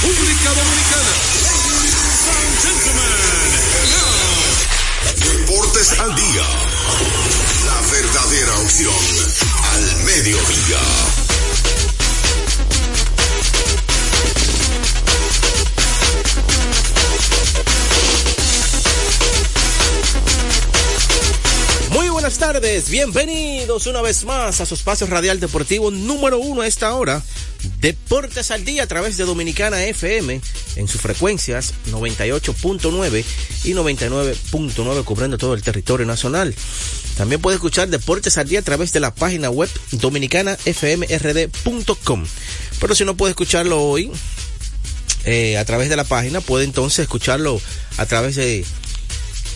República Dominicana. Deportes al día. La verdadera opción al mediodía. Muy buenas tardes, bienvenidos una vez más a su espacio radial deportivo número uno a esta hora. Deportes al día a través de Dominicana FM en sus frecuencias 98.9 y 99.9 cubriendo todo el territorio nacional. También puede escuchar Deportes al día a través de la página web dominicanafmrd.com. Pero si no puede escucharlo hoy eh, a través de la página, puede entonces escucharlo a través de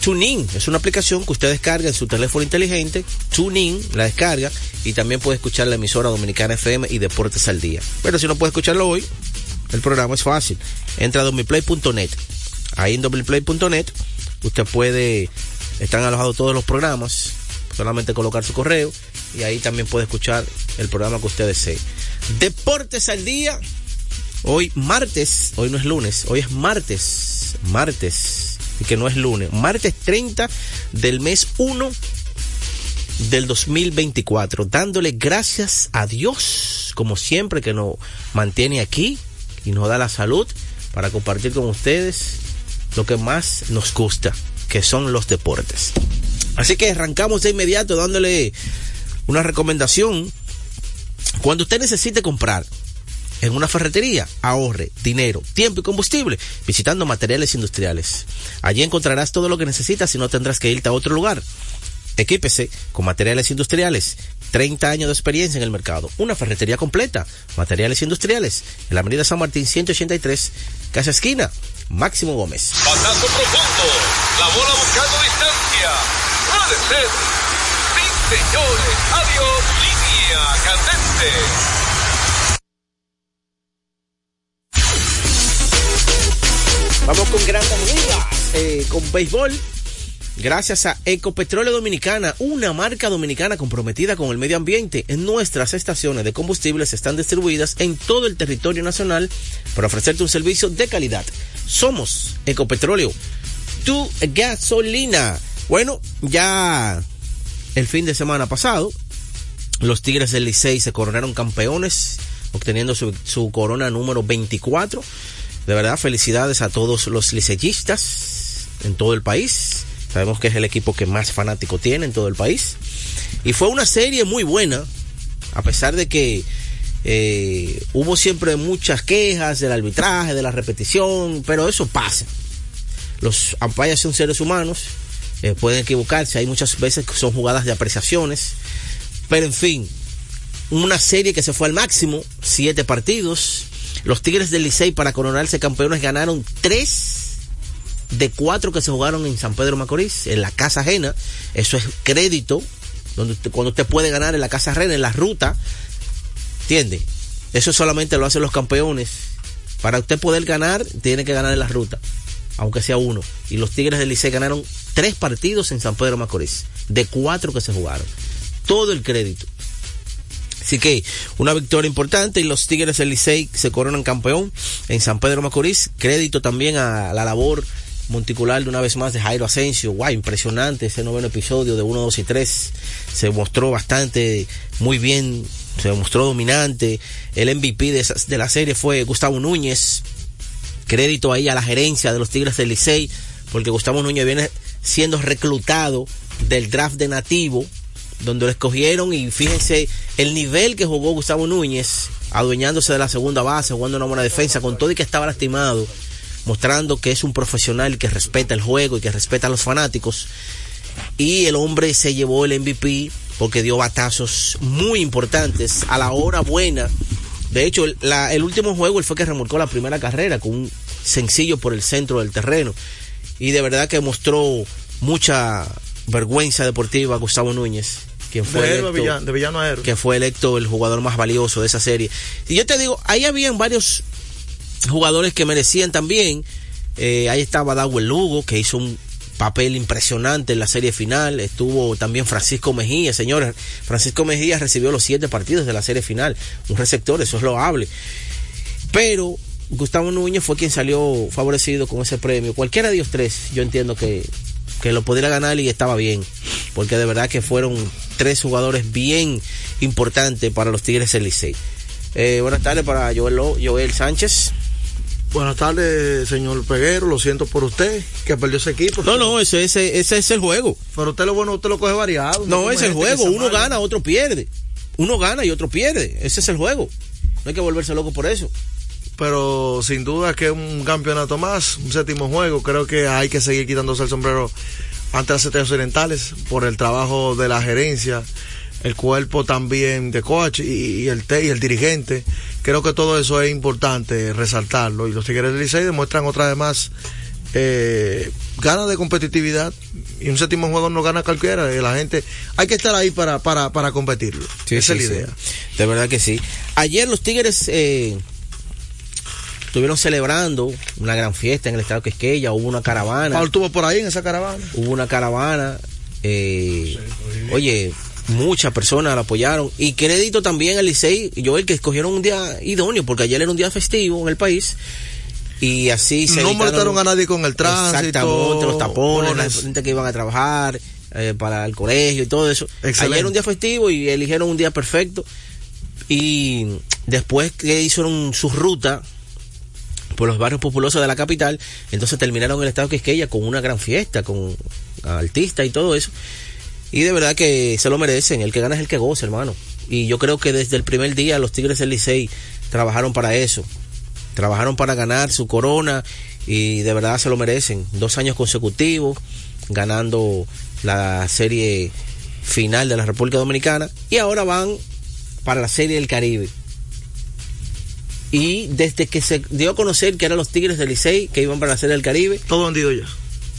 TuneIn es una aplicación que usted descarga en su teléfono inteligente. TuneIn la descarga y también puede escuchar la emisora Dominicana FM y Deportes al Día. Pero si no puede escucharlo hoy, el programa es fácil. Entra a domiplay.net. Ahí en domiplay.net usted puede, están alojados todos los programas, solamente colocar su correo y ahí también puede escuchar el programa que usted desee. Deportes al Día. Hoy martes, hoy no es lunes, hoy es martes, martes que no es lunes, martes 30 del mes 1 del 2024, dándole gracias a Dios, como siempre, que nos mantiene aquí y nos da la salud para compartir con ustedes lo que más nos gusta, que son los deportes. Así que arrancamos de inmediato dándole una recomendación. Cuando usted necesite comprar en una ferretería, ahorre dinero, tiempo y combustible visitando materiales industriales. Allí encontrarás todo lo que necesitas y no tendrás que irte a otro lugar. Equípese con materiales industriales. 30 años de experiencia en el mercado. Una ferretería completa. Materiales industriales. En la avenida San Martín 183, Casa Esquina. Máximo Gómez. Profundo. La bola buscando distancia. Puede ser. Sí, señores. Adiós. Línea candente. Vamos con grandes ligas, eh, con béisbol. Gracias a Ecopetróleo Dominicana, una marca dominicana comprometida con el medio ambiente. En nuestras estaciones de combustibles están distribuidas en todo el territorio nacional para ofrecerte un servicio de calidad. Somos Ecopetróleo, tu gasolina. Bueno, ya el fin de semana pasado, los Tigres del Licey se coronaron campeones, obteniendo su corona número 24. De verdad, felicidades a todos los liceístas en todo el país. Sabemos que es el equipo que más fanático tiene en todo el país. Y fue una serie muy buena, a pesar de que eh, hubo siempre muchas quejas del arbitraje, de la repetición, pero eso pasa. Los umpires son seres humanos, eh, pueden equivocarse, hay muchas veces que son jugadas de apreciaciones, pero en fin, una serie que se fue al máximo, siete partidos. Los Tigres del Licey para coronarse campeones ganaron tres de cuatro que se jugaron en San Pedro Macorís, en la casa ajena. Eso es crédito, donde cuando usted puede ganar en la casa ajena, en la ruta. ¿Entiende? Eso solamente lo hacen los campeones. Para usted poder ganar, tiene que ganar en la ruta, aunque sea uno. Y los Tigres del Licey ganaron tres partidos en San Pedro Macorís, de cuatro que se jugaron. todo el crédito. Así que una victoria importante y los Tigres del Licey se coronan campeón en San Pedro Macorís. Crédito también a la labor monticular de una vez más de Jairo Asensio. Guau, impresionante ese noveno episodio de 1, 2 y 3. Se mostró bastante muy bien, se mostró dominante. El MVP de, de la serie fue Gustavo Núñez. Crédito ahí a la gerencia de los Tigres del Licey, porque Gustavo Núñez viene siendo reclutado del draft de nativo, donde lo escogieron y fíjense el nivel que jugó Gustavo Núñez, adueñándose de la segunda base, jugando una buena defensa, con todo y que estaba lastimado mostrando que es un profesional que respeta el juego y que respeta a los fanáticos. Y el hombre se llevó el MVP porque dio batazos muy importantes a la hora buena. De hecho, el último juego él fue que remolcó la primera carrera con un sencillo por el centro del terreno. Y de verdad que mostró mucha vergüenza deportiva Gustavo Núñez, quien fue de, electo, villano, de villano a héroe. que fue electo el jugador más valioso de esa serie. Y yo te digo, ahí habían varios jugadores que merecían también. Eh, ahí estaba Dawel Lugo, que hizo un papel impresionante en la serie final. Estuvo también Francisco Mejía, señores. Francisco Mejía recibió los siete partidos de la serie final. Un receptor, eso es loable. Pero Gustavo Núñez fue quien salió favorecido con ese premio. Cualquiera de ellos tres, yo entiendo que, que lo pudiera ganar y estaba bien. Porque de verdad que fueron tres jugadores bien importantes para los Tigres del Licey. Eh, buenas tardes para Joel, Joel Sánchez. Buenas tardes, señor Peguero. Lo siento por usted, que perdió ese equipo. No, no, ese, ese, ese es el juego. Pero usted lo bueno, usted lo coge variado. No, es el juego. Uno gana, otro pierde. Uno gana y otro pierde. Ese es el juego. No hay que volverse loco por eso. Pero sin duda que es un campeonato más, un séptimo juego. Creo que hay que seguir quitándose el sombrero ante las estrellas orientales por el trabajo de la gerencia, el cuerpo también de coach y, y el, y el dirigente creo que todo eso es importante resaltarlo y los Tigres del Licey demuestran otra vez más eh, ganas de competitividad y un séptimo juego no gana cualquiera la gente hay que estar ahí para, para, para competirlo sí, esa sí, es la idea sí. de verdad que sí ayer los Tigres eh, estuvieron celebrando una gran fiesta en el estado Quisqueya hubo una caravana. Paul estuvo por ahí en esa caravana hubo una caravana eh, oye muchas personas la apoyaron. Y crédito también al Licey y Joel que escogieron un día idóneo porque ayer era un día festivo en el país. Y así se no molestaron a nadie con el tránsito. Exactamente los tapones la gente que iban a trabajar eh, para el colegio y todo eso. Excelente. ayer era un día festivo y eligieron un día perfecto. Y después que hicieron su ruta por los barrios populosos de la capital entonces terminaron el estado Quisqueya con una gran fiesta con artistas y todo eso y de verdad que se lo merecen. El que gana es el que goza, hermano. Y yo creo que desde el primer día los Tigres del Licey trabajaron para eso. Trabajaron para ganar su corona y de verdad se lo merecen. Dos años consecutivos ganando la serie final de la República Dominicana y ahora van para la serie del Caribe. Y desde que se dio a conocer que eran los Tigres del Licey que iban para la serie del Caribe. Todo vendido ya.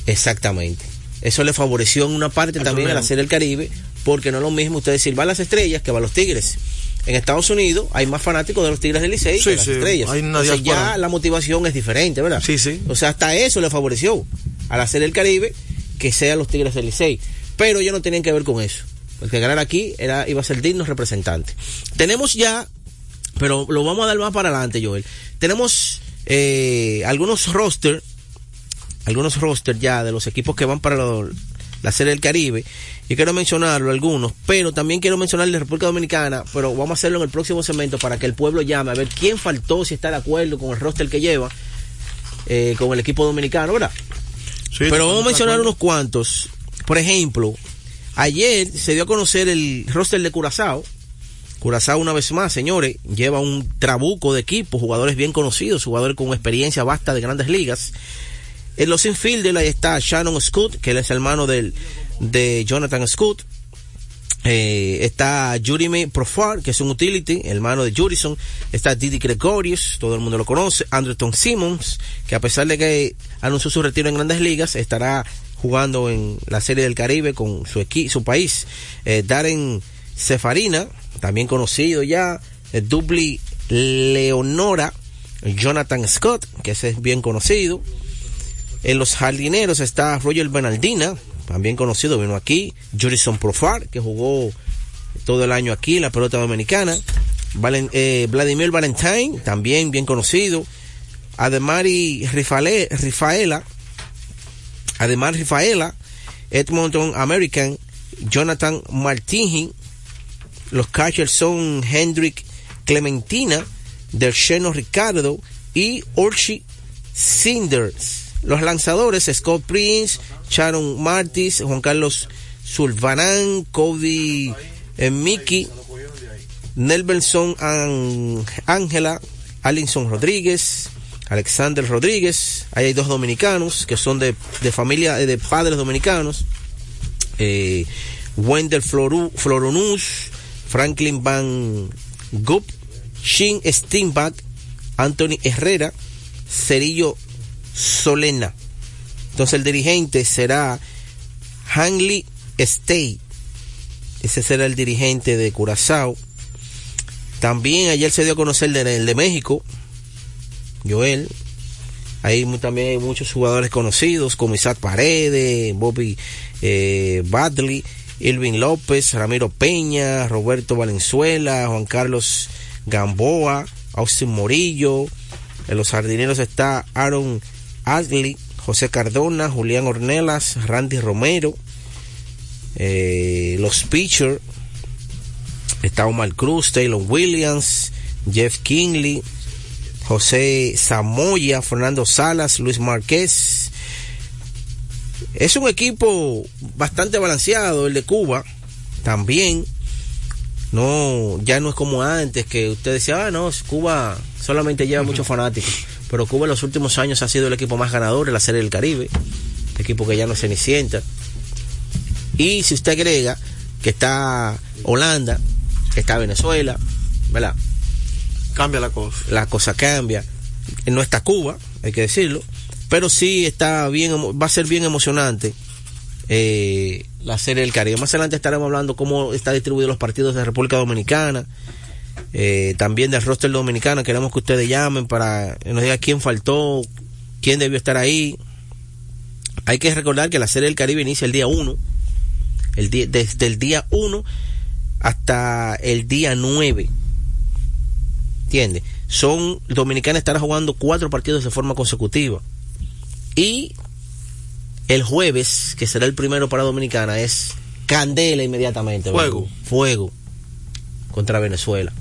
Exactamente eso le favoreció en una parte eso también a la Serie del Caribe, porque no es lo mismo usted decir va a las estrellas que va a los Tigres. En Estados Unidos hay más fanáticos de los Tigres del Licey sí, que de las sí, estrellas. Hay una Entonces ya la motivación es diferente, ¿verdad? Sí, sí. O sea, hasta eso le favoreció a la Serie del Caribe que sean los Tigres del Licey. Pero ellos no tenían que ver con eso. El que ganar aquí era, iba a ser digno representante. Tenemos ya, pero lo vamos a dar más para adelante, Joel. Tenemos eh, algunos roster, algunos roster ya de los equipos que van para la Serie del Caribe. Y quiero mencionarlo algunos, pero también quiero mencionar la República Dominicana, pero vamos a hacerlo en el próximo segmento para que el pueblo llame a ver quién faltó, si está de acuerdo con el roster que lleva, eh, con el equipo dominicano, ¿verdad? Sí, pero vamos a mencionar unos cuantos. Por ejemplo, ayer se dio a conocer el roster de Curazao. Curazao una vez más, señores, lleva un trabuco de equipo, jugadores bien conocidos, jugadores con experiencia vasta de grandes ligas. En los infielders ahí está Shannon Scott, que él es hermano del, de Jonathan Scott. Eh, está Jeremy Profar, que es un utility, hermano de Jurison. Está Didi Gregorius, todo el mundo lo conoce. Anderton Simmons, que a pesar de que anunció su retiro en grandes ligas, estará jugando en la Serie del Caribe con su, equi su país. Eh, Darren Cefarina, también conocido ya. Dubli Leonora, Jonathan Scott, que ese es bien conocido. En los jardineros está Roger Bernaldina, también conocido, vino aquí. Jurison Profar, que jugó todo el año aquí, la pelota dominicana. Valen- eh, Vladimir Valentine, también bien conocido. Ademari Rifale- Rifaela, además Rifaela, Edmonton American, Jonathan Martini, los catchers son Hendrik Clementina, Dersheno Ricardo y Orchi Sinders. Los lanzadores Scott Prince, Sharon Martis, Juan Carlos Sulvanán, Cody eh, Mickey, An- Ángela, Alinson Rodríguez, Alexander Rodríguez. Ahí hay dos dominicanos que son de, de familia, eh, de padres dominicanos. Eh, Wendell Franklin Van Gup, Shin Steinbach, Anthony Herrera, Cerillo Solena. Entonces el dirigente será Hanley Stay. Ese será el dirigente de Curazao. También ayer se dio a conocer el de, México, Joel. Ahí también hay muchos jugadores conocidos como Isaac Paredes, Bobby eh, Badley, Irving López, Ramiro Peña, Roberto Valenzuela, Juan Carlos Gamboa, Austin Morillo. En los jardineros está Aaron Adley, José Cardona, Julián Ornelas, Randy Romero. Eh, los pitchers está Omar Cruz, Taylor Williams, Jeff Kingley, José Zamoya, Fernando Salas, Luis Márquez. Es un equipo bastante balanceado, el de Cuba también. No, ya no es como antes que usted decía, ah, no, Cuba solamente lleva muchos fanáticos. Pero Cuba en los últimos años ha sido el equipo más ganador en la Serie del Caribe. Equipo que ya no se cenicienta. Y si usted agrega que está Holanda, que está Venezuela, ¿verdad? Cambia la cosa. la cosa cambia. No está Cuba, hay que decirlo, pero sí está bien, va a ser bien emocionante eh, la serie del Caribe. Más adelante estaremos hablando cómo está distribuido los partidos de República Dominicana, eh, también del roster dominicano. Queremos que ustedes llamen para que nos digan quién faltó, quién debió estar ahí. Hay que recordar que la serie del Caribe inicia el día 1, el día, desde el día 1 hasta el día 9. ¿Entiendes? Son, Dominicana estará jugando cuatro partidos de forma consecutiva. Y el jueves, que será el primero para Dominicana, es candela inmediatamente. Fuego. Fuego. Contra Venezuela.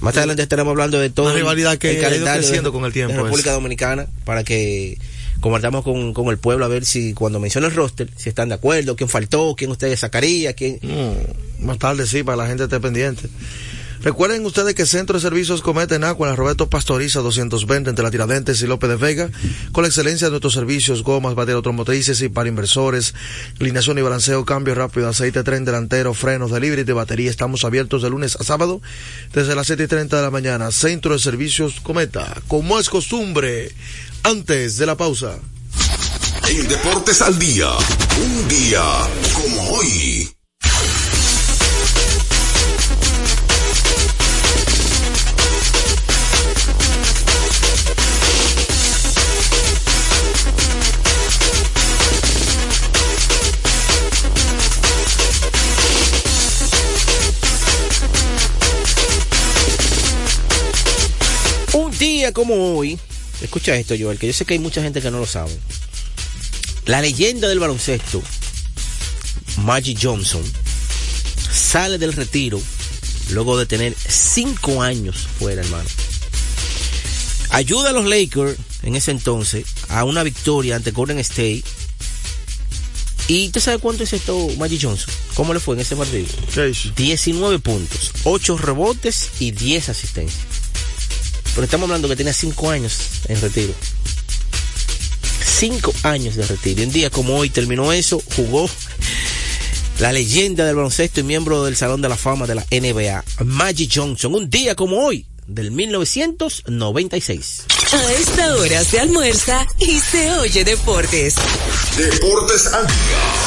Más adelante estaremos hablando de todo Una rivalidad que ha ido creciendo con el tiempo, de República es. Dominicana para que compartamos con, con el pueblo a ver si cuando mencione el roster, si están de acuerdo, quién faltó, quién ustedes sacaría, quién... Mm, más tarde sí, para la gente esté pendiente. Recuerden ustedes que Centro de Servicios Cometa en Agua, Roberto Pastoriza 220 entre la Tiradentes y López de Vega, con la excelencia de nuestros servicios, gomas, baterías automotrices y para inversores, alineación y balanceo, cambio rápido, aceite, tren delantero, frenos, delivery de batería. Estamos abiertos de lunes a sábado desde las 7 y 30 de la mañana. Centro de Servicios Cometa, como es costumbre, antes de la pausa. En Deportes al Día, un día como hoy. Día como hoy, escucha esto, Joel, que yo sé que hay mucha gente que no lo sabe. La leyenda del baloncesto, Magic Johnson, sale del retiro luego de tener cinco años fuera, hermano. Ayuda a los Lakers en ese entonces a una victoria ante Golden State. ¿Y usted sabe cuánto hizo esto Magic Johnson? ¿Cómo le fue en ese partido? ¿Qué hizo? 19 puntos, 8 rebotes y 10 asistencias. Pero estamos hablando que tenía 5 años en retiro. 5 años de retiro. Y un día como hoy terminó eso, jugó la leyenda del baloncesto y miembro del Salón de la Fama de la NBA, Magic Johnson. Un día como hoy, del 1996. A esta hora se almuerza y se oye deportes. Deportes al Día.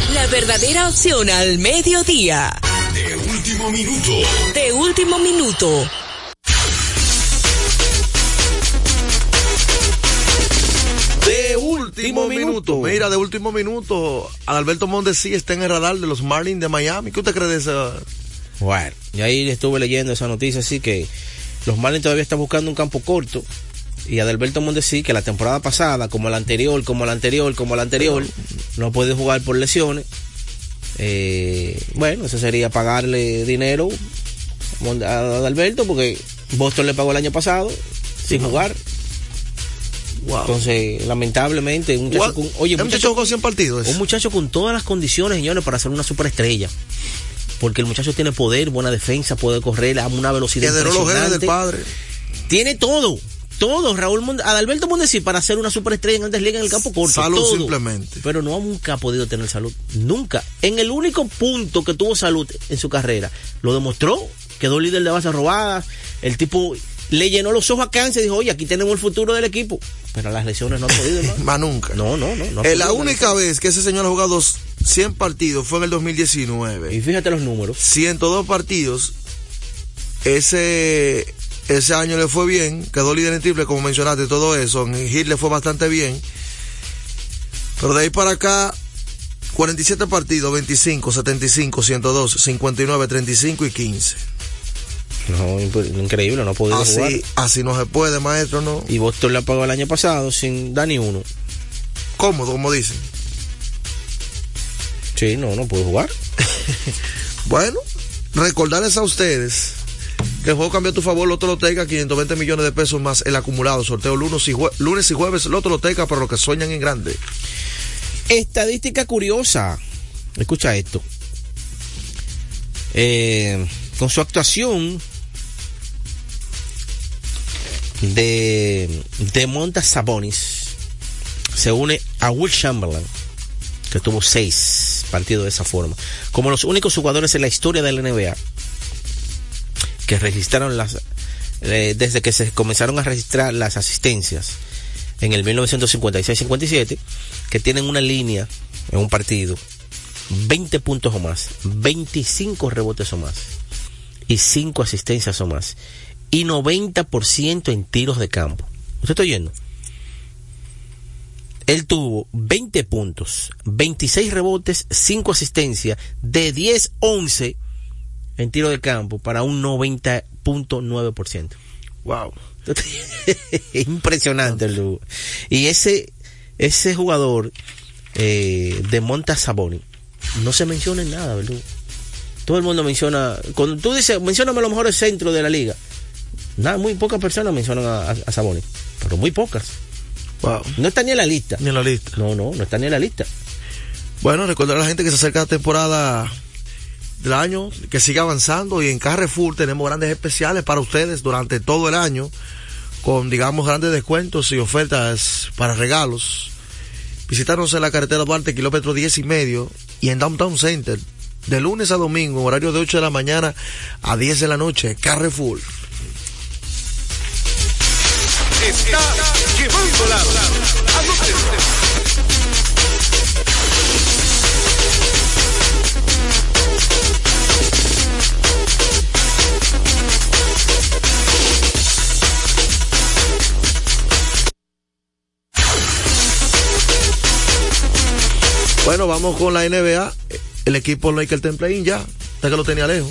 la verdadera opción al mediodía. De último minuto. De último minuto. De Último minuto. Mira, de último minuto, Alberto Mondesi está en el radar de los Marlins de Miami. ¿Qué usted cree de esa? Bueno, y ahí estuve leyendo esa noticia, así que los Marlins todavía están buscando un campo corto. Y Adalberto Mondesi, que la temporada pasada, como la anterior, como la anterior, como la anterior, no puede jugar por lesiones. Eh, bueno, eso sería pagarle dinero a Adalberto, porque Boston le pagó el año pasado sin jugar. Wow. Entonces, lamentablemente, un muchacho con, oye, ¿El muchacho jugó 100 partidos? un muchacho con todas las condiciones, señores, para ser una superestrella. Porque el muchacho tiene poder, buena defensa, puede correr a una velocidad los del padre. Tiene todo. Todo, Raúl Mond Adalberto Mondesi para ser una superestrella en Grandes Ligas en el campo corto. Salud todo. simplemente. Pero no nunca ha podido tener salud. Nunca. En el único punto que tuvo salud en su carrera, lo demostró. Quedó líder de bases robadas. El tipo le llenó los ojos a cáncer y dijo, oye, aquí tenemos el futuro del equipo. Pero las lesiones no han podido. Más nunca. No, no, no. no Eh, la única vez que ese señor ha jugado 100 partidos fue en el 2019. Y fíjate los números. 102 partidos. Ese, ese año le fue bien, quedó líder en triple, como mencionaste, todo eso. En hit le fue bastante bien. Pero de ahí para acá, 47 partidos, 25, 75, 102, 59, 35 y 15. No, increíble, no ha podido jugar. Así, así no se puede, maestro, ¿no? Y Boston le pagó el año pasado sin dar ni uno. Cómodo, como dicen. Sí, no, no puede jugar. Bueno, recordarles a ustedes que el juego cambió a tu favor, Loto Loteca, 520 millones de pesos más el acumulado. Sorteo lunes y, jue- lunes y jueves, Loto Loteca para los que sueñan en grande. Estadística curiosa. Escucha esto. Eh, con su actuación de, de Monta Sabonis, se une a Will Chamberlain, que tuvo seis partidos de esa forma, como los únicos jugadores en la historia de la NBA que registraron las, eh, desde que se comenzaron a registrar las asistencias en el 1956-57, que tienen una línea en un partido, 20 puntos o más, 25 rebotes o más, y 5 asistencias o más, y 90% en tiros de campo. ¿Usted está oyendo? Él tuvo 20 puntos, 26 rebotes, 5 asistencias, de 10-11 en tiro de campo para un 90.9%. Wow. Impresionante el Lugo. Y ese, ese jugador eh, de Monta Saboni no se menciona en nada, ¿verdad? Todo el mundo menciona, cuando tú dices, mencióname los mejores centros de la liga, nada, muy pocas personas mencionan a, a, a Saboni, pero muy pocas. Wow. No está ni en la lista. Ni en la lista. No, no, no está ni en la lista. Bueno, recordar a la gente que se acerca la temporada del año, que siga avanzando y en Carrefour tenemos grandes especiales para ustedes durante todo el año, con digamos grandes descuentos y ofertas para regalos. Visítanos en la carretera Duarte, kilómetro 10 y medio, y en Downtown Center, de lunes a domingo, horario de 8 de la mañana a 10 de la noche, Carrefour. está Bueno, vamos con la NBA. El equipo Lakers en ya. Hasta que lo tenía lejos.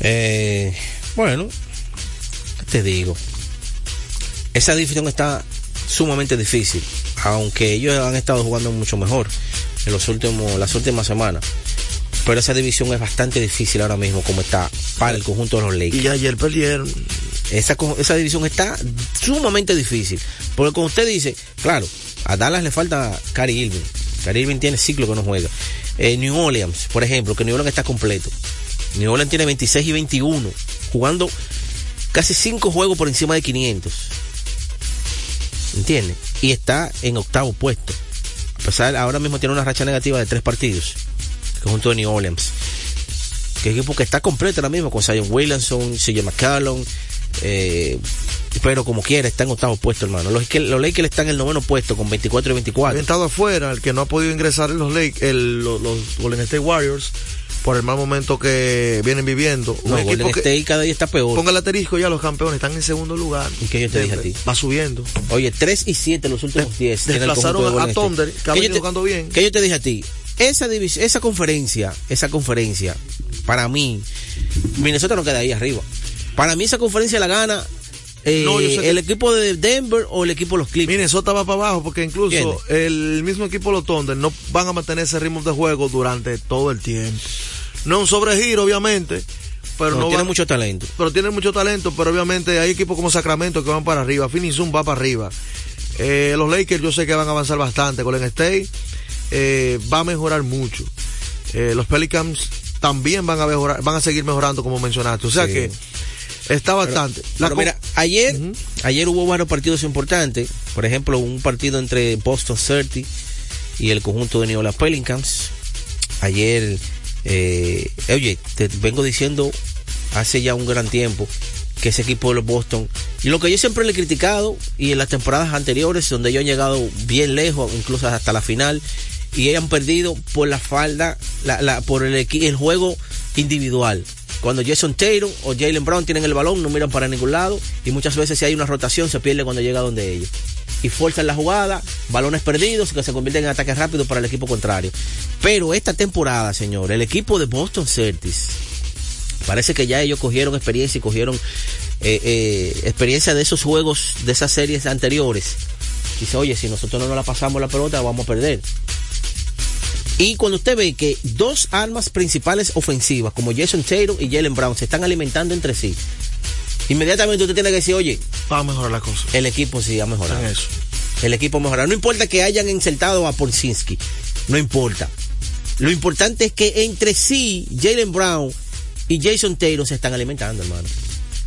Eh, bueno, ¿qué te digo? Esa división está sumamente difícil, aunque ellos han estado jugando mucho mejor en los últimos, las últimas semanas. Pero esa división es bastante difícil ahora mismo como está para el conjunto de los Lakers. Y ayer perdieron. Esa, esa división está sumamente difícil. Porque como usted dice, claro, a Dallas le falta Cary Irving. Irving tiene ciclo que no juega. Eh, New Orleans, por ejemplo, que New Orleans está completo. New Orleans tiene 26 y 21, jugando casi 5 juegos por encima de 500. ¿Entiendes? Y está en octavo puesto. A pesar, ahora mismo tiene una racha negativa de 3 partidos. Conjunto de New Orleans. Que equipo que está completo ahora mismo con Zion Williamson, CJ McCallum, eh, pero como quiera, está en octavo puesto, hermano. Los, los Lakers están en el noveno puesto con 24 y 24. Han estado afuera, el que no ha podido ingresar en los Lakers, el, los, los Golden State Warriors por el mal momento que vienen viviendo. No, Golden State cada día está peor. Ponga el asterisco ya, los campeones están en segundo lugar. ¿Y qué yo te dije a ti? Va subiendo. Oye, 3 y 7 los últimos 10. De, desplazaron de a Thunder, que ha venido jugando bien. ¿Qué yo te dije a ti? Esa división, esa conferencia, esa conferencia, para mí, Minnesota no queda ahí arriba. Para mí esa conferencia la gana eh, no, el que... equipo de Denver o el equipo de los Clippers. Minnesota va para abajo porque incluso el mismo equipo de los Thunder no van a mantener ese ritmo de juego durante todo el tiempo. No un sobregiro, obviamente, pero no, no tiene van, mucho talento. Pero tiene mucho talento, pero obviamente hay equipos como Sacramento que van para arriba. Phoenix va para arriba. Eh, los Lakers yo sé que van a avanzar bastante. Golden State eh, va a mejorar mucho. Eh, los Pelicans también van a mejorar, van a seguir mejorando como mencionaste. O sea Sí. que está bastante. Pero, mira, ayer, ayer hubo varios partidos importantes. Por ejemplo, un partido entre Boston Celtics y el conjunto de New Orleans Pelicans. Ayer, eh, oye, te vengo diciendo hace ya un gran tiempo que ese equipo de los Boston, y lo que yo siempre le he criticado, y en las temporadas anteriores, donde ellos han llegado bien lejos, incluso hasta la final, y ellos han perdido por la falda, la, la- por el, el juego individual. Cuando Jason Taylor o Jalen Brown tienen el balón, no miran para ningún lado, y muchas veces si hay una rotación se pierde cuando llega donde ellos. Y fuerzan la jugada, balones perdidos que se convierten en ataques rápidos para el equipo contrario. Pero esta temporada, señor, el equipo de Boston Celtics, parece que ya ellos cogieron experiencia y cogieron eh, eh, experiencia de esos juegos, de esas series anteriores. Dice, oye, si nosotros no nos la pasamos la pelota, vamos a perder. Y cuando usted ve que dos armas principales ofensivas, como Jason Taylor y Jalen Brown, se están alimentando entre sí, inmediatamente usted tiene que decir, oye, va a mejorar la cosa. el equipo sí ha mejorado. En eso. El equipo ha mejorado. No importa que hayan insertado a Porzinski, no importa. Lo importante es que entre sí, Jalen Brown y Jason Taylor se están alimentando, hermano.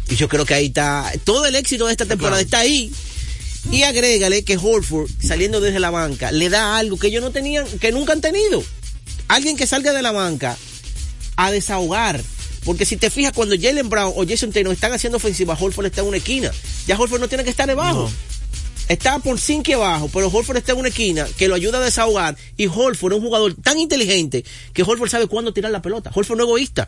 Y yo creo que ahí está, todo el éxito de esta temporada Claro. está ahí. Y agrégale que Horford, saliendo desde la banca, le da algo que ellos no tenían, que nunca han tenido. Alguien que salga de la banca a desahogar. Porque si te fijas, cuando Jalen Brown o Jason Taylor están haciendo ofensiva, Horford está en una esquina. Ya Horford no tiene que estar debajo. Está por cinco abajo, pero Horford está en una esquina que lo ayuda a desahogar. Y Horford es un jugador tan inteligente que Horford sabe cuándo tirar la pelota. Horford no es egoísta.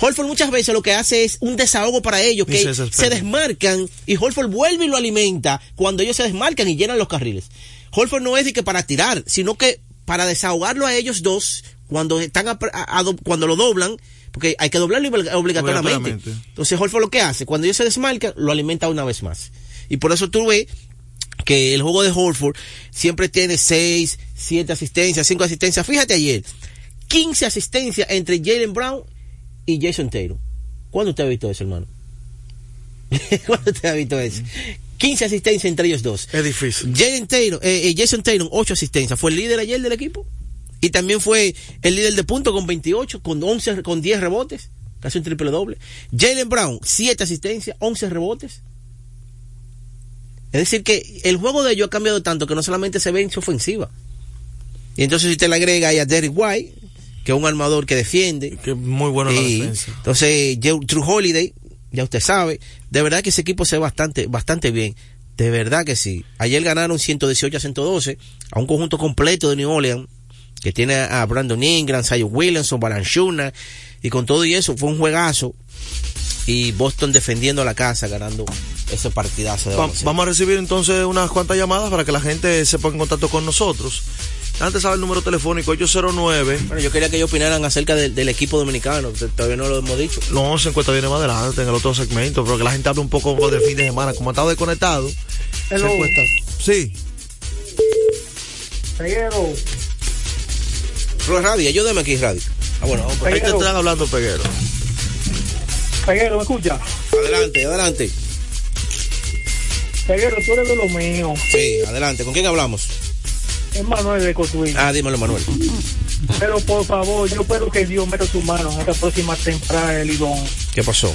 Horford muchas veces lo que hace es un desahogo para ellos, Y que se desmarcan y Horford vuelve y lo alimenta cuando ellos se desmarcan y llenan los carriles. Horford no es de que para tirar, sino que para desahogarlo a ellos dos cuando están a- a- a do- cuando lo doblan, porque hay que doblarlo oblig- obligatoriamente. Obligatoriamente. Entonces Horford lo que hace, cuando ellos se desmarcan, lo alimenta una vez más. Y por eso tú ves que el juego de Horford siempre tiene 6, 7 asistencias, 5 asistencias. Fíjate ayer, 15 asistencias entre Jalen Brown y Jason Taylor. ¿Cuándo usted ha visto eso, hermano? ¿Cuándo usted ha visto eso? 15 asistencias entre ellos dos. Es difícil. Taylor, eh, eh, Jason Taylor, 8 asistencias. Fue el líder ayer del equipo. Y también fue el líder de puntos con 28, con 11, con 10 rebotes. Casi un triple doble. Jalen Brown, 7 asistencias, 11 rebotes. Es decir, que el juego de ellos ha cambiado tanto que no solamente se ve en su ofensiva. Y entonces si usted le agrega ahí a Derrick White, que es un armador que defiende. Que es muy bueno en la defensa. entonces, Drew Holiday, ya usted sabe, de verdad que ese equipo se ve bastante, bastante bien. De verdad que sí. Ayer ganaron 118 a 112 a un conjunto completo de New Orleans que tiene a Brandon Ingram, Zion Williamson, Balanchuna y con todo y eso fue un juegazo y Boston defendiendo la casa ganando ese partidazo de Va- vamos a recibir entonces unas cuantas llamadas para que la gente se ponga en contacto con nosotros. Antes sabe el número telefónico 809. Bueno, yo quería que ellos opinaran acerca del, del equipo dominicano, todavía no lo hemos dicho. No, se encuentra bien más adelante en el otro segmento, pero que la gente hable un poco del fin de semana. Como ha estado desconectado, se Hello. encuentra. Sí. Peguero, Pero radio, ayúdame aquí, radio. Ah, bueno, vamos por Ahí te están hablando, Peguero. Peguero, ¿me escucha? Adelante, adelante. Peguero, tú eres de los míos. Sí, adelante. ¿Con quién hablamos? Es Manuel de Cotuí. Ah, dímelo, Manuel. Pero por favor, yo espero que Dios meta su mano en esta próxima temporada del Lidón. ¿Qué pasó?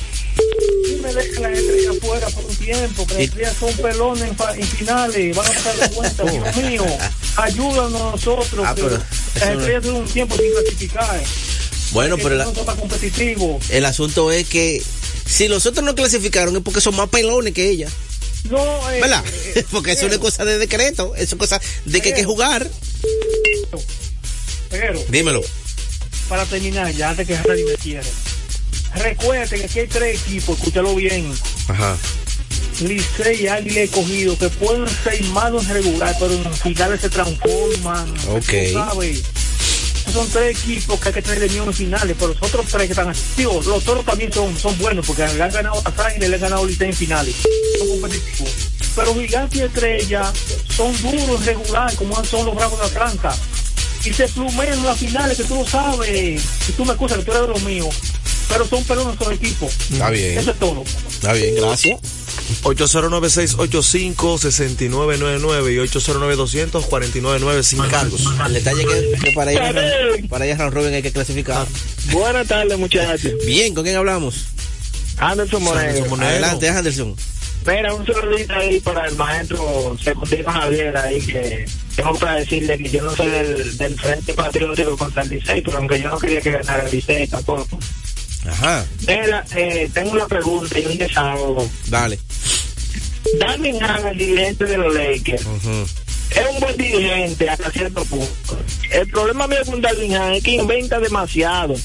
Y me dejen las estrellas afuera por un tiempo, que las son pelones en, finales, van a pasar de cuenta, Dios mío, ayúdanos a nosotros, Ah, que pero las no- estrellas duran un tiempo sin clasificar, Bueno, pero la- no competitivos. el asunto es que si los otros no clasificaron es porque son más pelones que ella. No, eh, ¿Verdad? eh, Porque eso no es cosa de decreto, eso es cosa de que hay que jugar. Peguero, Dímelo. para terminar, ya antes que nadie me cierre. Recuerden que aquí hay tres equipos, escúchalo bien. Ajá. Licey y Águila he cogido, que pueden ser malos en regular, pero en finales se transforman. Ok. Tú sabes. Son tres equipos que hay que tener en finales, pero los otros tres que están activos, los toros también son, son buenos, porque le han ganado a y le han ganado Licey en finales. Son competitivos. Pero Gigante y Estrella son duros regular, como son los Bravos de Atlanta. Y se plumean las finales, que tú lo sabes. Y tú me acusas que tú eres de los míos. Pero son pelones los equipos. Está bien. Eso es todo. Está bien, gracias. 809-685-6999 y 809-200-499 sin cargos. El detalle que, que para ir a round- para round robin hay que clasificar. Buenas tardes, muchachos. Bien, ¿con quién hablamos? Anderson Moreno. Adelante, Anderson. Mira, un saludito ahí para el maestro Secundino Javier ahí que tengo para decirle que yo no soy del, del Frente Patriótico contra el Licey, pero aunque yo no quería que ganara el Licey tampoco. Ajá, Mira, eh, tengo una pregunta y un desahogo. dale. Darwin Ham, el dirigente de los Lakers, es un buen dirigente hasta cierto punto. El problema mío con Darwin Ham es que inventa demasiado.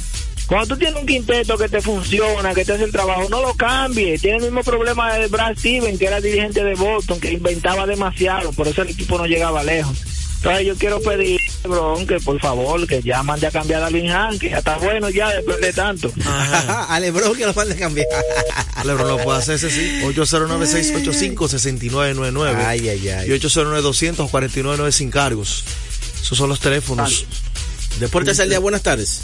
Cuando tú tienes un quinteto que te funciona, que te hace el trabajo, no lo cambies. Tiene el mismo problema de Brad Steven, que era dirigente de Boston, que inventaba demasiado, por eso el equipo no llegaba lejos. Entonces yo quiero pedir, Bron, que por favor, que ya mande a cambiar a Ham, que ya está bueno ya después de tanto. A Lebron que lo mande a cambiar. Lebron lo puede hacer ese sí. 809-685-6999 Ay, ay, ay. y 809-200-499 sin cargos. Esos son los teléfonos. Deportes al día, buenas tardes.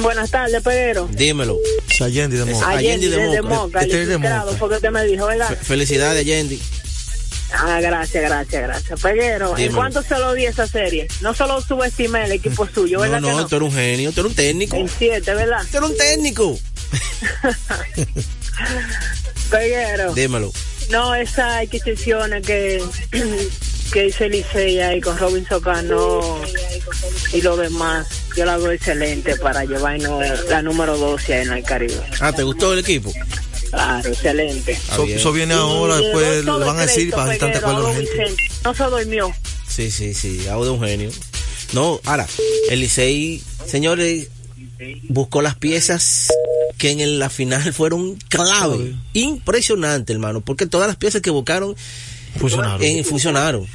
Buenas tardes, Peguero. Dímelo. Sayendi de Moca. Allende de desde Moca. Moca, Este es de Moca. fue que usted me dijo, ¿verdad? Fe- Felicidades, Yendi. Ah, gracias, gracias, gracias. Peguero, ¿en cuánto se lo di esa serie? No solo subestimé el equipo suyo, ¿verdad no, que no? tú eres un genio, tú eres un técnico. En siete, ¿verdad? Tú eres un técnico. Peguero, Dímelo. no, esas adquisiciones que, que hice Licey ahí con Robinson Cano y lo demás, yo la veo excelente para llevarnos la número 12 ahí en el Caribe. Ah, ¿te gustó el equipo? Claro, excelente. Eso, viene ahora, Y después lo van a decir para estar de acuerdo la gente. Vicente. No se durmió. Sí, sí, sí, hago de un genio. No, ahora, el Licey, señores, buscó las piezas que en la final fueron clave. Impresionante, hermano, porque todas las piezas que buscaron Funcionaron. eh, funcionaron.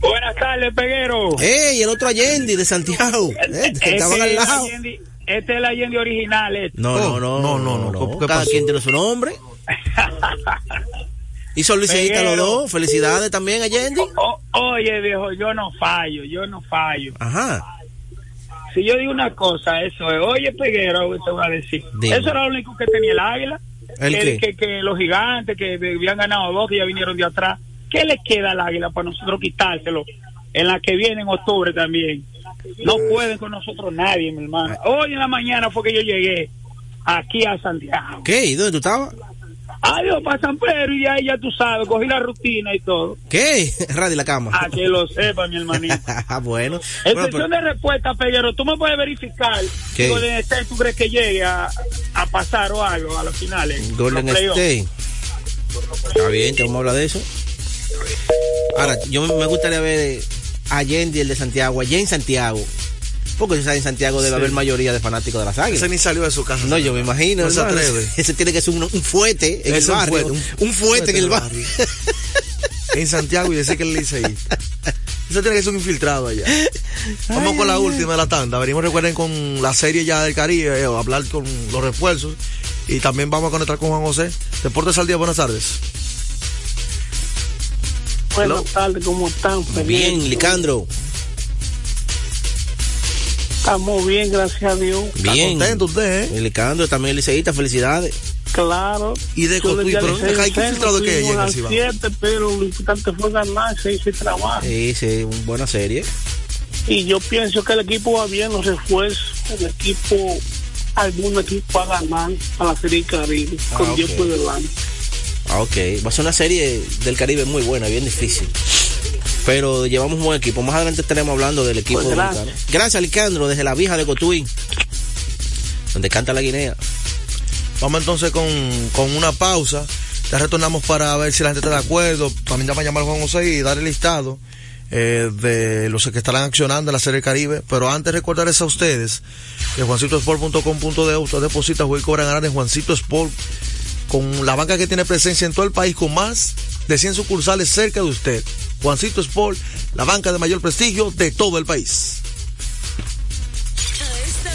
Buenas tardes, Peguero. ¡Ey! El otro Allende de Santiago, eh, que estaban al lado. Este es el Allende original. este. No, Oh, no, no, no, no, no, no, no. ¿Qué Cada pasó? quien tiene su nombre. Y son liceístas los dos. Felicidades también, Allende. O- oye, viejo, yo no fallo, yo no fallo. Ajá. Si yo digo una cosa, eso es, oye, Peguero, te voy a decir. Dime. Eso era lo único que tenía el águila. ¿El que, que los gigantes que habían ganado dos, que ya vinieron de atrás. ¿Qué le queda al águila para nosotros quitárselo? En la que viene en octubre también. No pueden con nosotros nadie, mi hermano. Hoy en la mañana fue que yo llegué aquí a Santiago. ¿Qué? ¿Y dónde tú estabas? Adiós para San Pedro y ahí ya tú sabes, cogí la rutina y todo. ¿Qué? Radio la cama. A que lo sepa, mi hermanito. Ah, bueno. En Bueno, cuestión pero- de respuesta, Peguero, tú me puedes verificar ¿Qué? Golden State tú crees que llegue a, a pasar o algo a los finales. Golden los? State. Está bien, te vamos a hablar de eso. Ahora, yo me gustaría ver a Yendi, el de Santiago, allá en Santiago. Porque si en Santiago debe Sí. haber mayoría de fanáticos de las águilas. Ese ni salió de su casa. No, yo me imagino. No se hermano. atreve. Ese tiene que ser un, un fuete en Es el un barrio. fuete, un, un fuete en el barrio. en Santiago y decir que él dice ahí. Eso tiene que ser un infiltrado allá. Vamos con la última de la tanda. Venimos, recuerden, con la serie ya del Caribe, eh, hablar con los refuerzos. Y también vamos a conectar con Juan José. Deportes al día, buenas tardes. Buenas tardes, ¿cómo están? Feliz. Bien, Licandro. Estamos bien, gracias a Dios. Bien. contento usted, ¿eh? Licandro, también liceísta, felicidades. Claro. Y de al pero que el al Cibao. siete, pero lo importante fue ganar, se hizo trabajo. Sí, sí, una buena serie. Y yo pienso que el equipo va bien, los refuerzos, el equipo, algún equipo va a ganar a la Serie Caribe, Ah, con Dios ok. por delante. Ah, ok. Va a ser una serie del Caribe muy buena, bien difícil. Pero llevamos un buen equipo. Más adelante estaremos hablando del equipo Pues gracias. dominicano. Gracias, Licandro, desde la vieja de Cotuí, donde canta la Guinea. Vamos entonces con, con una pausa. Ya retornamos para ver si la gente está de acuerdo. También ya va a llamar a Juan José y dar el listado eh, de los que estarán accionando en la Serie Caribe. Pero antes recordarles a ustedes que juancitosport.com.de usted deposita, juega y cobra ganar en Juancito Sport con la banca que tiene presencia en todo el país con más de 100 sucursales cerca de usted. Juancito Sport, la banca de mayor prestigio de todo el país.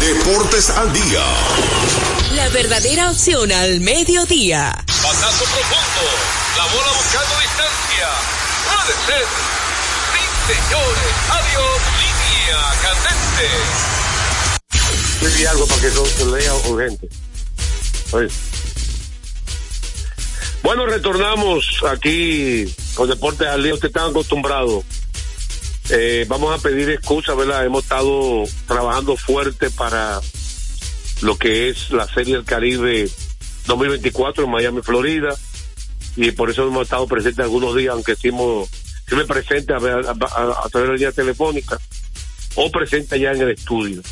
Deportes al día. La verdadera opción al mediodía. Batazo profundo. La bola buscando distancia. Puede ser. Sí, señores. Adiós. Línea candente. Escribí algo para que eso se lea urgente. Oye. Bueno, retornamos aquí con Deportes al Día. Ustedes están acostumbrados. Eh, vamos a pedir excusas, ¿verdad? Hemos estado trabajando fuerte para lo que es la Serie del Caribe 2024 en Miami, Florida. Y por eso hemos estado presentes algunos días, aunque estemos, me presente a, a, a- través de la línea telefónica o presente allá en el estudio.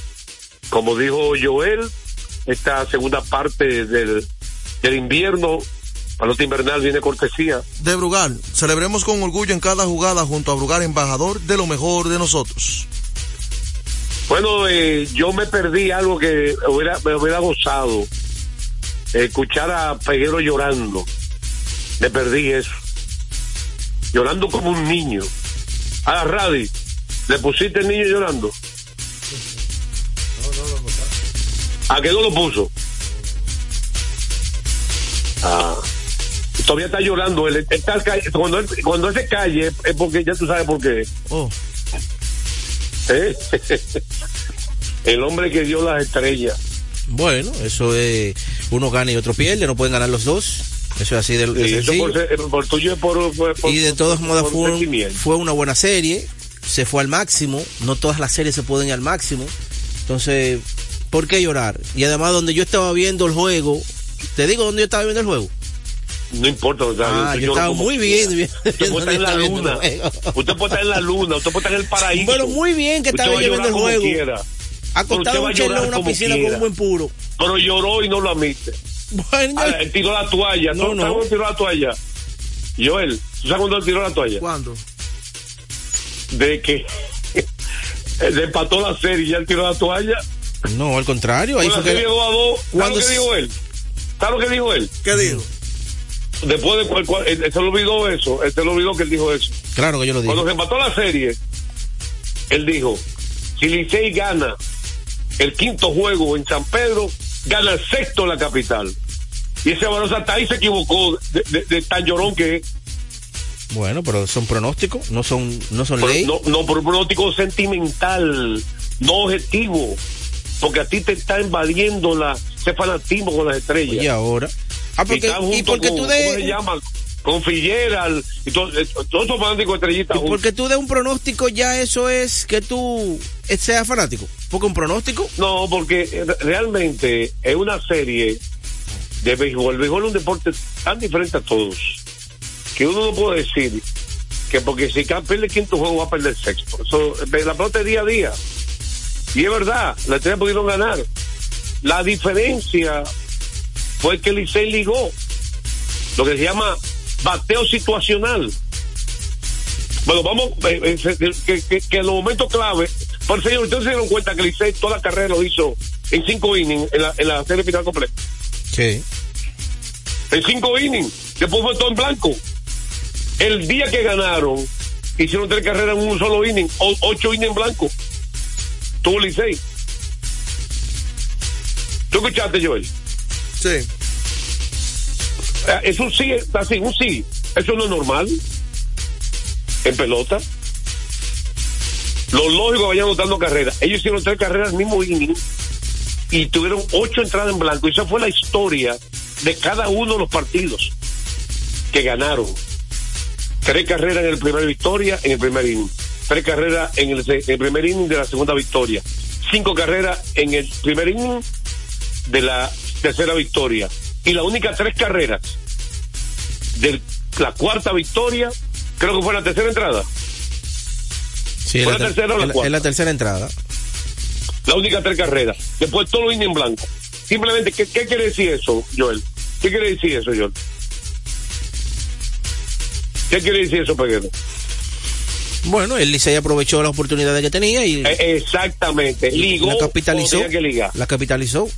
Como dijo Joel, esta segunda parte del, del invierno, pelota invernal viene cortesía De Brugal, celebremos con orgullo en cada jugada junto a Brugal, embajador de lo mejor de nosotros. Bueno, eh, yo me perdí algo que hubiera, me hubiera gozado. Escuchar a Peguero llorando. Me perdí eso. Llorando como un niño. A la radio. ¿Le pusiste el niño llorando? ¿A qué no lo puso? Todavía está llorando. Él, está cuando, él, cuando él se calle es porque ya tú sabes por qué. Oh. ¿Eh? El hombre que dio las estrellas. Bueno, eso es. Uno gana y otro pierde, no pueden ganar los dos. Eso es así de, de Sí, eso sencillo. por, ser- por tuyo es por, por- por- y de todos modos fue, un- fue una buena serie, se fue al máximo, no todas las series se pueden ir al máximo, entonces, ¿por qué llorar? Y además donde yo estaba viendo el juego, Te digo dónde yo estaba viendo el juego. No importa. o sea, Ah, yo estaba muy bien. bien Usted puede estar en la luna. Usted puede estar en la luna. Usted puede estar en el paraíso. Bueno, muy bien que estaba viendo el juego. quiera. Acostado Usted va a un chelo en una piscina con quiera. un buen puro. Pero lloró y no lo admite. Bueno, Ahora, él tiró la toalla. No, ¿Tú no. sabes cuándo tiró la toalla? Joel, ¿tú sabes cuándo tiró la toalla? ¿Cuándo? De que él empató la serie y ya él tiró la toalla. No, al contrario. Ahí Con fue que- serie 2 a 2. ¿Sabes lo que dijo él? ¿Sabes lo que dijo él? ¿Qué dijo? Después de cual, cual- él, él se le olvidó eso. Él se le olvidó que él dijo eso. Claro que yo lo dije. Cuando se empató la serie, él dijo, si Licey gana el quinto juego en San Pedro, gana el sexto en la capital. Y ese Barosa hasta ahí se equivocó de, de- de tan llorón que es. Bueno, pero son pronósticos, no son, no son Pero ley. No, no, por un pronóstico sentimental, no objetivo. Porque a ti te está invadiendo la, ese fanatismo con las estrellas. Y ahora. Ah, porque, y junto porque con- tú de. ¿Cómo se llaman? Con Figueral y todo- eh, todos esos fanáticos estrellitas y porque tú de un pronóstico ya eso es que tú seas fanático. Porque un pronóstico. No, porque realmente es una serie de béisbol. El béisbol es un deporte tan diferente a todos que uno no puede decir que porque si pierde el quinto juego va a perder el sexto. Eso, eh, la pelota es día a día. Y es verdad, la estrella pudieron ganar. La diferencia fue que Licey ligó lo que se llama bateo situacional. Bueno, vamos, eh, eh, que, que, que en los momentos clave, por señor, ustedes se dieron cuenta que Licey toda la carrera lo hizo en cinco innings en la, en la serie final completa. Sí. En cinco innings, después fue todo en blanco. El día que ganaron, hicieron tres carreras en un solo inning, o- ocho innings en blanco. Tuvo Licey. ¿Tú escuchaste, Joel? Sí. Eh, Es un sí, así, un sí. Eso no es normal. En pelota. Lo lógico vayan anotando carreras. Ellos hicieron tres carreras al mismo inning y tuvieron ocho entradas en blanco. Y esa fue la historia de cada uno de los partidos que ganaron. Tres carreras en el primer victoria, en el primer inning. Tres carreras el, en el primer inning de la segunda victoria. Cinco carreras en el primer inning de la tercera victoria. Y la única tres carreras de la cuarta victoria, creo que fue la tercera entrada. Sí, ¿Fue la la ter- tercera o la cuarta? es la tercera entrada. La única tres carreras. Después todo lo en blanco. Simplemente, ¿qué, qué quiere decir eso, Joel? ¿Qué quiere decir eso, Joel? ¿Qué quiere decir eso, Peguero? Bueno, el Licey aprovechó las oportunidades que tenía y Eh, exactamente. Ligó. la capitalizó. que ligar. La capitalizó.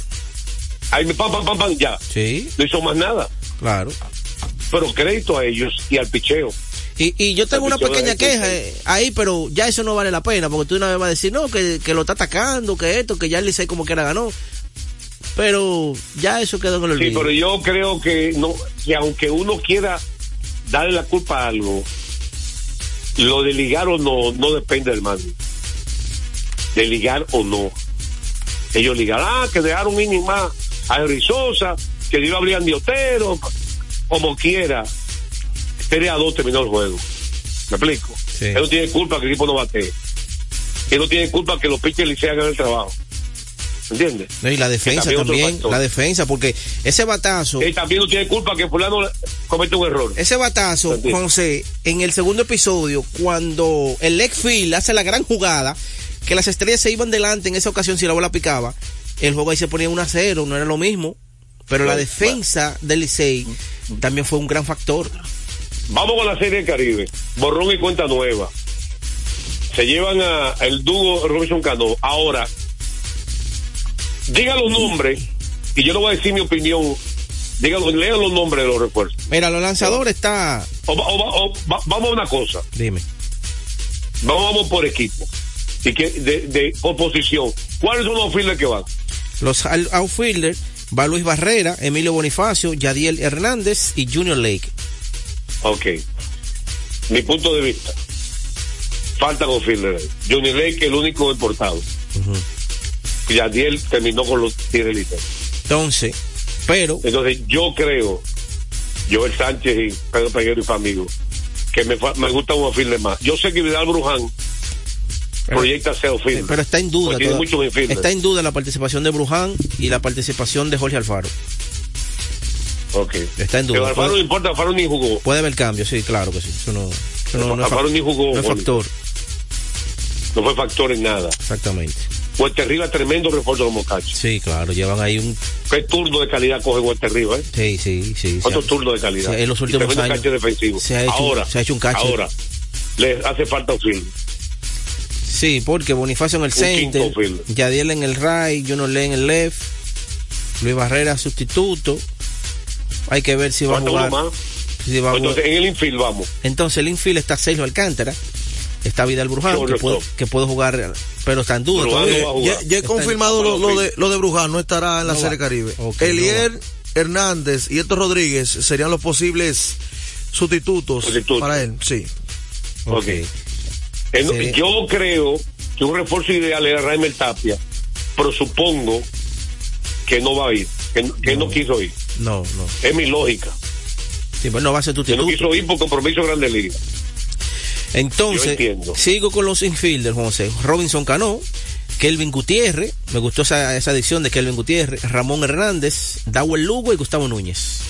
Ahí, pam, pam, pam, pam, ya. Sí, No hizo más nada. claro. Pero crédito a ellos y al picheo. Y, y yo tengo una pequeña queja eh, ahí, pero ya eso no vale la pena, porque tú una vez vas a decir, no, que, que lo está atacando, que esto, que ya el Licey como quiera ganó. Pero ya eso quedó en el Sí, olvido. pero yo creo que no, que aunque uno quiera darle la culpa a algo, lo de ligar o no, no depende del mando. De ligar o no. Ellos ligaron, ah, que dejaron un inning más a Henry Sosa, que dio a Brian Diotero, como quiera. 3 a 2 terminó el juego. ¿Me explico? Sí. Él no tiene culpa que el equipo no bate. Él no tiene culpa que los pitchers Licey hagan el trabajo. ¿Entiendes? No, y la defensa también la defensa, porque ese batazo, Él también no tiene culpa que fulano comete un error. ese batazo. José, en el segundo episodio, cuando el leg field hace la gran jugada, que las estrellas se iban delante en esa ocasión si la bola picaba, el juego ahí se ponía 1 a 0, no era lo mismo. Pero la defensa del Licey también fue un gran factor. Vamos con la serie del Caribe. Borrón y cuenta nueva. Se llevan a el dúo Robinson Cano. Ahora, diga los nombres y yo no voy a decir mi opinión. Dígalo, lean los nombres de los refuerzos. Mira, los lanzadores está, O o o va- vamos a una cosa. dime. Vamos, vamos por equipo. Y que de, de por posición. ¿Cuáles son los files que van? Los out- outfielders va Luis Barrera, Emilio Bonifacio, Yadiel Hernández y Junior Lake. Ok. Mi punto de vista. Falta con fielder. Johnny Lake, el único importado. Y Yadiel terminó con los Tigres. Entonces, pero Entonces, yo creo, Joel Sánchez y Pedro Peguero y Famigo, que me, me gusta un fielder más. Yo sé que Vidal Bruján proyecta ser fielder. pero está en duda. toda- está en duda la participación de Bruján y la participación de Jorge Alfaro. Ok. Está en duda. Pero Alfaro no importa, Alfaro ni jugó. puede haber cambio, sí, claro que sí. Eso no, eso no, no es, Alfaro ni jugó. no es factor. No fue factor en nada. Exactamente. Huerta Riva, tremendo refuerzo de los. Sí, claro, llevan ahí un... ¿Qué turno de calidad coge Huerta Riva, eh? Sí, sí, sí. Otro sí. turno de calidad. En los últimos años defensivo. se ha hecho- ahora, se ha hecho un cache. Ahora, le hace falta un film. Sí, porque Bonifacio en el center. Yadiel en el right, Juno Lee en el left, Luis Barrera sustituto. Hay que ver si va a jugar. más. si va a Entonces, jugar. en el infield vamos. Entonces el infield está Sergio Alcántara, está Vidal Bruján, que puede, que puede jugar, pero está en duda todavía. no. Ya, ya he Está confirmado en- lo, lo de, lo de Bruján, no estará en la No Serie va. Caribe. Ok, Elier no Hernández y Héctor Rodríguez serían los posibles sustitutos, Sustitutos. para él, sí. Ok. Eh, no, Sí. Yo creo que un refuerzo ideal era Raimel Tapia, pero supongo que no va a ir, que, no- que no quiso ir. No, no. Es mi lógica. Sí, pues no va a ser Que no quiso ir por compromiso de Grande Liga. Entonces, sigo con los infielders, José. Robinson Cano, Kelvin Gutiérrez, me gustó esa, esa adición de Kelvin Gutiérrez, Ramón Hernández, Dawel Lugo y Gustavo Núñez.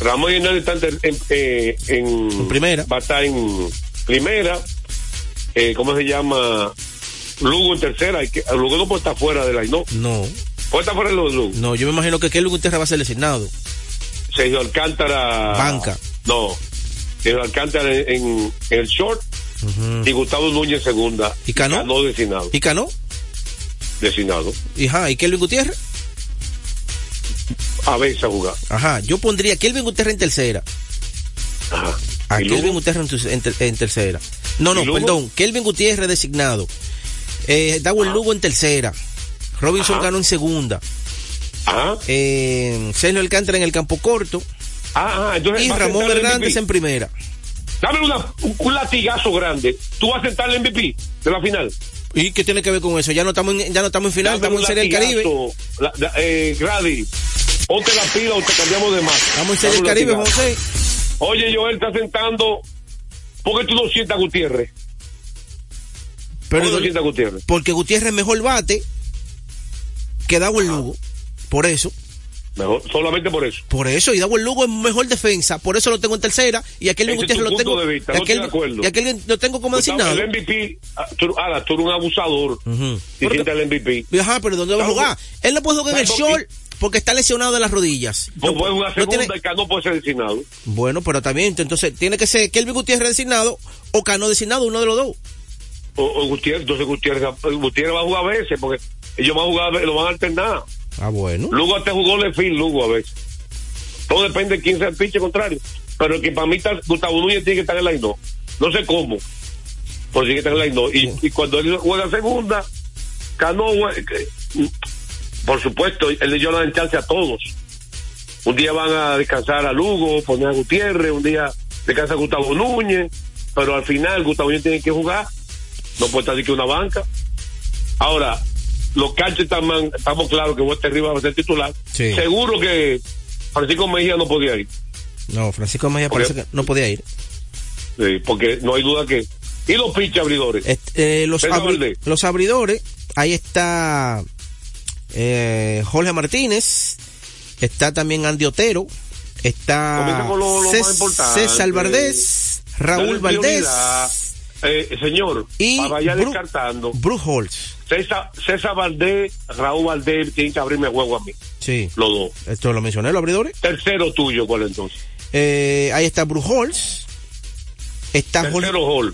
Ramón Hernández está en, en, eh, en- primera. Va a estar en primera. Eh, ¿Cómo se llama? Lugo en tercera. Lugo no puede estar fuera de la. No, No, puede estar fuera de los Lugo. no, yo me imagino que Kelvin Gutiérrez va a ser designado. Sergio Alcántara. Banca. No. Sergio Alcántara en, en- en el short y Gustavo Núñez en segunda. ¿Y Cano? No designado. ¿Y Cano? Designado. ¿Y, ajá, ¿y Kelvin Gutiérrez? A veces a jugar. Ajá, yo pondría a Kelvin Gutiérrez en tercera. Ajá. A ¿Y Kelvin Lugo? Gutiérrez ter- en tercera. No, no, perdón. Kelvin Gutiérrez designado. Eh, Dawel Lugo en tercera. Robinson Ajá. Cano en segunda. Ajá. Eh, Sergio Alcántara en el campo corto. Ah, ah, entonces Y Ramón Hernández en primera. Dame una, un, un latigazo grande. ¿Tú vas a sentar el MVP de la final? ¿Y qué tiene que ver con eso? Ya no estamos en, ya no estamos en final, Dame estamos en Serie del Caribe. latigazo. La- la- eh, Grady, ponte la pila o te cambiamos de más. Estamos en Serie del Caribe, latigazo. José. Oye, Joel está sentando. ¿Por qué tú no sientas a Gutiérrez? ¿Por Pero qué no sientas a Gutiérrez? porque Gutiérrez es mejor bate que Dawel Lugo. Por eso. Mejor, solamente por eso. Por eso, y Dawel Lugo es mejor defensa, por eso lo tengo en tercera, y aquel Ese es Gutiérrez lo tengo. de vista, y no estoy aquel, de acuerdo. y aquel lo tengo como designado. El MVP, ah, tú, ahora, tú eres un abusador. Ujú. Si sientes el MVP. Y Ajá, pero ¿dónde va a jugar? Él no puede jugar en el ¿sabes por short porque está lesionado de las rodillas. No- puede jugar no segunda tiene- y Cano puede ser designado. Bueno, pero también, entonces tiene que ser Kelvin Gutiérrez designado o Cano designado, uno de los dos. O, o Gutiérrez, entonces Gutiérrez, Gutiérrez va a jugar a veces, porque ellos van a jugar, lo van a alternar. Ah, bueno. Lugo te jugó Lefil, Lugo a veces. Todo depende de quién sea el pinche contrario. Pero el que para mí está, Gustavo Núñez tiene que estar en la no. No sé cómo. Pero tiene que estar en la no. Y, y cuando él juega segunda, Cano, por supuesto, él le dio la chance a todos. Un día van a descansar a Lugo, poner a Gutiérrez, un día descansa a Gustavo Núñez, pero al final Gustavo Núñez tiene que jugar. No puede estar aquí que una banca. Ahora, los canchos están, man- estamos claros que Huerta Rivas va a ser titular. Sí. Seguro que Francisco Mejía no podía ir. No, Francisco Mejía parece que no podía ir. Sí, porque no hay duda que. ¿Y los pinches abridores? Este, eh, los, Pedro abri- Valdés. los abridores, ahí está eh, Jorge Martínez, está también Andy Otero, está lo- lo. César Valdés, Raúl Valdés. Eh, señor, y para vaya Bru- descartando. Bruce Holtz. César, César Valdés, Raúl Valdés tienen que abrirme juego a mí. Sí, Los dos. esto lo mencioné, los abridores. Tercero tuyo, ¿cuál entonces? Eh, ahí está Bruce Holtz, está Jorge.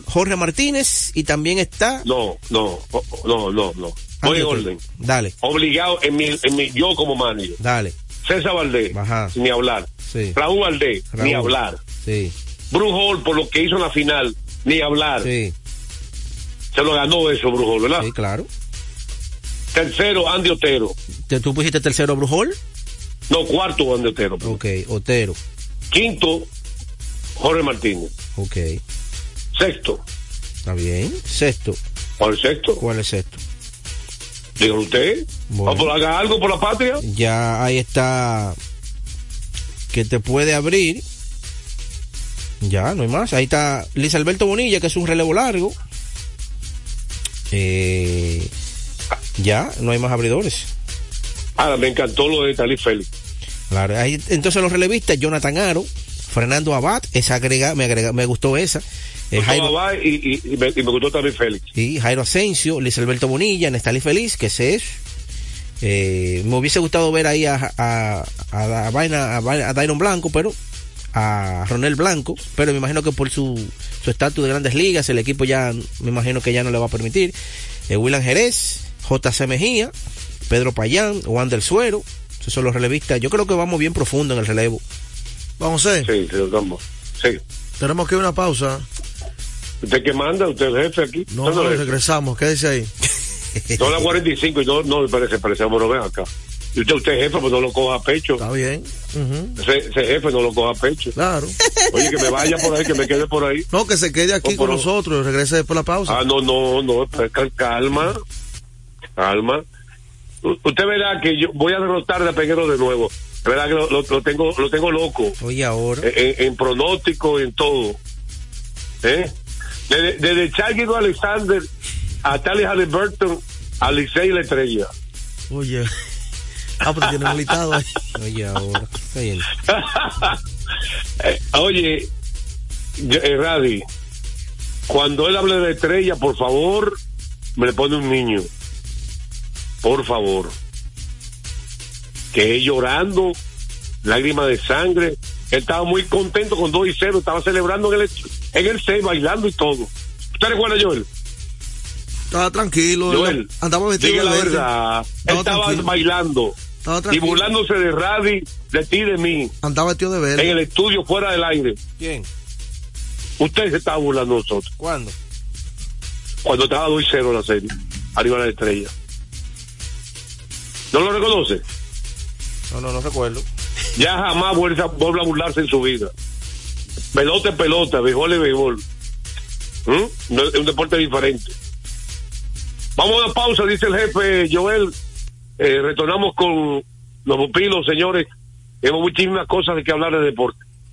Jorge Martínez y también está No, no, no, no, no. Voy en orden. Dale, Obligado en mi, en mi, yo como manager. dale. César Valdés, Ajá. ni hablar. Sí. Raúl Valdés, ni hablar. Sí, Hall, por lo que hizo en la final, ni hablar. sí, Se lo ganó eso, Hall, ¿verdad? sí, claro. Tercero, Andy Otero. ¿Te- ¿Tú pusiste tercero Bruce Holtz? No, cuarto, Andy Otero. Ok, Otero. Quinto, Jorge Martínez. Ok, Sexto, está bien. Sexto. ¿cuál es sexto? ¿Cuál es sexto? Dígalo usted. Bueno. ¿O por- haga algo por la patria? Ya ahí está. Que te puede abrir. Ya, no hay más. Ahí está Luis Alberto Bonilla, que es un relevo largo. Eh, ya, no hay más abridores. Ahora, me encantó lo de Talí Félix. Claro, ahí, entonces los relevistas, Jonathan Aro, Fernando Abad, esa agrega, me agrega, me gustó esa. Eh, Jairo, Gustavo Abad y, y- y me, y me gustó también Félix. sí, Jairo Asensio, Luis Alberto Bonilla, Nestalí Feliz, que ese es. Eh, me hubiese gustado ver ahí a, a, a, a Vaina- a Vaina- a Dairon Blanco, pero a Ronel Blanco, pero me imagino que por su su estatus de grandes ligas, el equipo ya, me imagino que ya no le va a permitir. Eh, William Jerez, JC Mejía, Pedro Payán, Juan del Suero, esos son los relevistas. Yo creo que vamos bien profundo en el relevo. Vamos a Sí, sí, vamos. Sí. Tenemos que ir a una pausa. ¿Usted qué manda? ¿Usted es el jefe aquí? No, no, regresamos. Quédese ahí. Son las 45 y no, no, parece, parece, bueno, ven acá. Y usted, usted es jefe, pues no lo coja a pecho. Está bien. Ese, ese jefe no lo coja a pecho. Claro. Oye, que me vaya por ahí, que me quede por ahí. No, que se quede aquí con nosotros regrese después de la pausa. Ah, no, no, no, pues, cal- calma, calma. U- Usted verá que yo voy a derrotar de Peguero de nuevo. Verá que lo, lo- lo tengo, lo tengo loco. Oye, ahora. En, en- en pronóstico, en todo. ¿Eh? Desde, desde Charguido Alexander hasta Alex Halliburton, a Licey la estrella. Oye. Ah, tiene un listado ahí. Oye, ahora. Oye, yo- eh, Radi, cuando él hable de estrella, por favor, me le pone un niño. Por favor. Que es llorando, lágrimas de sangre. Él estaba muy contento con 2 y 0, estaba celebrando en el, en el 6, bailando y todo. ¿Usted recuerda, Joel? Estaba tranquilo. Joel, Andaba vestido la verde. verdad. Él estaba tranquilo. bailando Estaba y burlándose de Radi, de ti y de mí, Andaba vestido de verde. en el estudio fuera del aire. ¿Quién? Usted se estaba burlando de nosotros. ¿Cuándo? Cuando estaba 2 y 0 la serie, arriba de la estrella. ¿No lo reconoce? No, no, no recuerdo. Ya jamás vuelve a, burlarse en su vida. Pelota es pelota, béisbol es béisbol. ¿Mm? Es un deporte diferente. Vamos a una pausa, dice el jefe Joel. Eh, retornamos con los pupilos, señores. Tenemos muchísimas cosas de que hablar de deporte.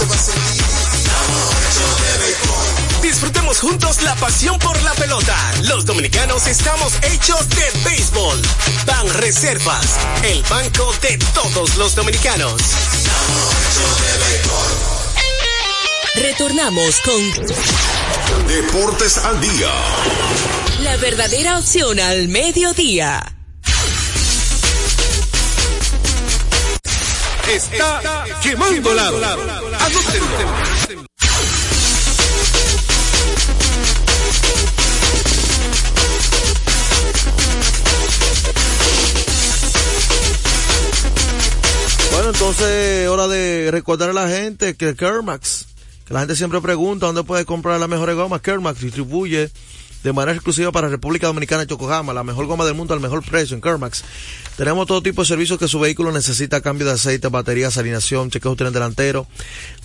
Se va a sentir. Disfrutemos juntos la pasión por la pelota. Los dominicanos estamos hechos de béisbol. Ban Reservas, el banco de todos los dominicanos. Retornamos con Deportes al día. la verdadera opción al mediodía. Está quemando lado. Bueno, entonces, hora de recordar a la gente que Kermax, que la gente siempre pregunta dónde puede comprar las mejores gomas. Kermax distribuye de manera exclusiva para República Dominicana Yokohama, la mejor goma del mundo al mejor precio en Kermax. Tenemos todo tipo de servicios que su vehículo necesita, cambio de aceite, baterías, alineación, chequeo tren delantero,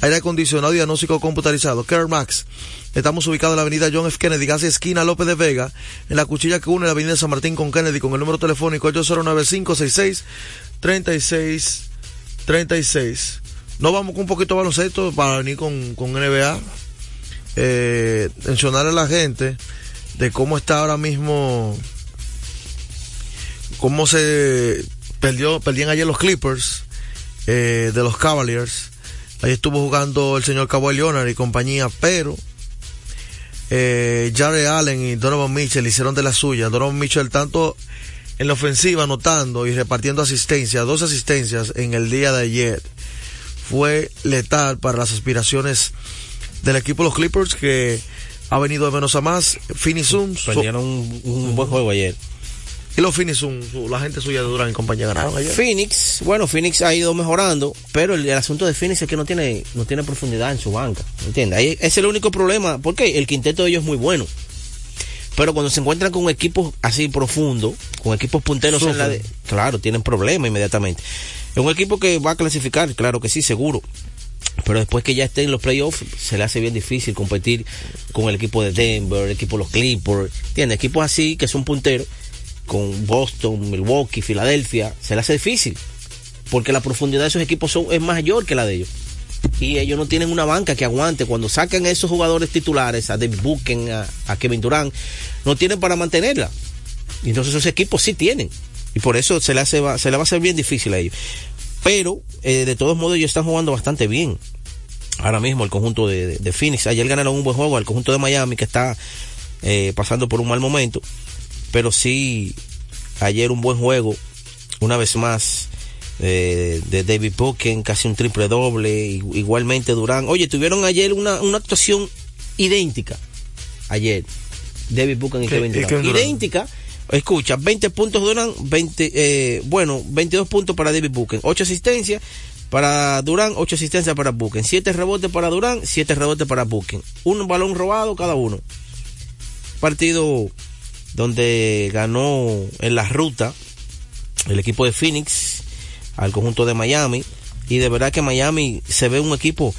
aire acondicionado y diagnóstico computarizado. Kermax. Estamos ubicados en la avenida John F. Kennedy, casi esquina López de Vega, en la cuchilla que une la avenida San Martín con Kennedy, con el número telefónico 809-566-3636. 36. No vamos con un poquito de baloncesto para venir con, con NBA. Eh, a la gente de cómo está ahora mismo, cómo se perdió, perdían ayer los Clippers eh, de los Cavaliers. Ahí estuvo jugando el señor Kawhi Leonard y compañía, pero eh, Jared Allen y Donovan Mitchell hicieron de la suya. Donovan Mitchell tanto en la ofensiva anotando y repartiendo asistencias, dos asistencias en el día de ayer, fue letal para las aspiraciones del equipo de los Clippers que ha venido de menos a más. Phoenix Suns. Perdieron un, un buen juego ayer. Y los Phoenix la gente suya de Durán y compañía ganaron ayer. Phoenix, bueno, Phoenix ha ido mejorando, pero el, el asunto de Phoenix es que no tiene, no tiene profundidad en su banca. ¿Entiendes? Ahí es el único problema, porque el quinteto de ellos es muy bueno. Pero cuando se encuentran con equipos así profundos, con equipos punteros en la de, claro, tienen problemas inmediatamente. Es un equipo que va a clasificar, claro que sí, seguro. Pero después que ya esté en los playoffs, se le hace bien difícil competir con el equipo de Denver, el equipo de los Clippers, ¿entiendes? Equipos así que son punteros, con Boston, Milwaukee, Filadelfia, se le hace difícil. Porque la profundidad de esos equipos es mayor que la de ellos. Y ellos no tienen una banca que aguante. Cuando sacan a esos jugadores titulares, a David Buchen, a, a Kevin Durant, no tienen para mantenerla. Y entonces esos equipos sí tienen. Y por eso se le, hace, se le va a hacer bien difícil a ellos. Pero, eh, de todos modos, ellos están jugando bastante bien. Ahora mismo el conjunto de, de, de Phoenix. Ayer ganaron un buen juego al conjunto de Miami que está eh, pasando por un mal momento. Pero sí, ayer un buen juego. Una vez más. Eh, de David Buchen, casi un triple doble, igualmente Durán. Oye, tuvieron ayer una, una actuación idéntica. Ayer, David Buchen y Kevin Durant. Idéntica. Escucha, 20 puntos Durán, 20, eh, bueno, 22 puntos para David Buchen, 8 asistencias para Durán, 8 asistencias para Buchen, 7 rebotes para Durán, 7 rebotes para Buchen. Un balón robado cada uno. Partido donde ganó en la ruta el equipo de Phoenix al conjunto de Miami y de verdad que Miami se ve un equipo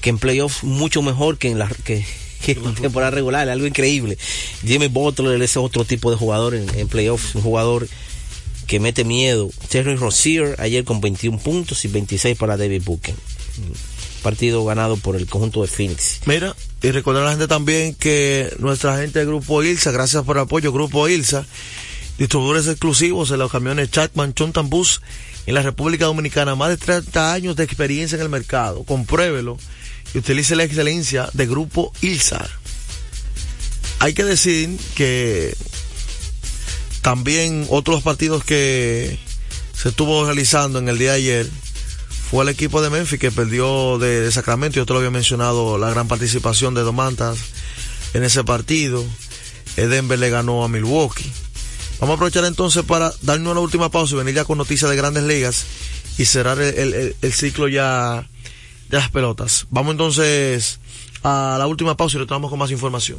que en playoffs mucho mejor que en la que, temporada regular, algo increíble. Jimmy Butler es otro tipo de jugador en, playoffs, un jugador que mete miedo. Terry Rozier ayer con 21 puntos y 26 para David Buchen. Partido ganado por el conjunto de Phoenix. Mira, y recordar a la gente también que nuestra gente del Grupo ILSA, gracias por el apoyo, Grupo ILSA, distribuidores exclusivos en los camiones Chatman Chontan en la República Dominicana, más de 30 años de experiencia en el mercado. Compruébelo y utilice la excelencia de Grupo ILSA. Hay que decir que también otros partidos que se estuvo realizando en el día de ayer fue el equipo de Memphis que perdió de, Sacramento. Yo te lo había mencionado, la gran participación de Domantas en ese partido. El Denver le ganó a Milwaukee. Vamos a aprovechar entonces para darnos una última pausa y venir ya con noticias de grandes ligas y cerrar el, el ciclo ya de las pelotas. Vamos entonces a la última pausa y retornamos con más información.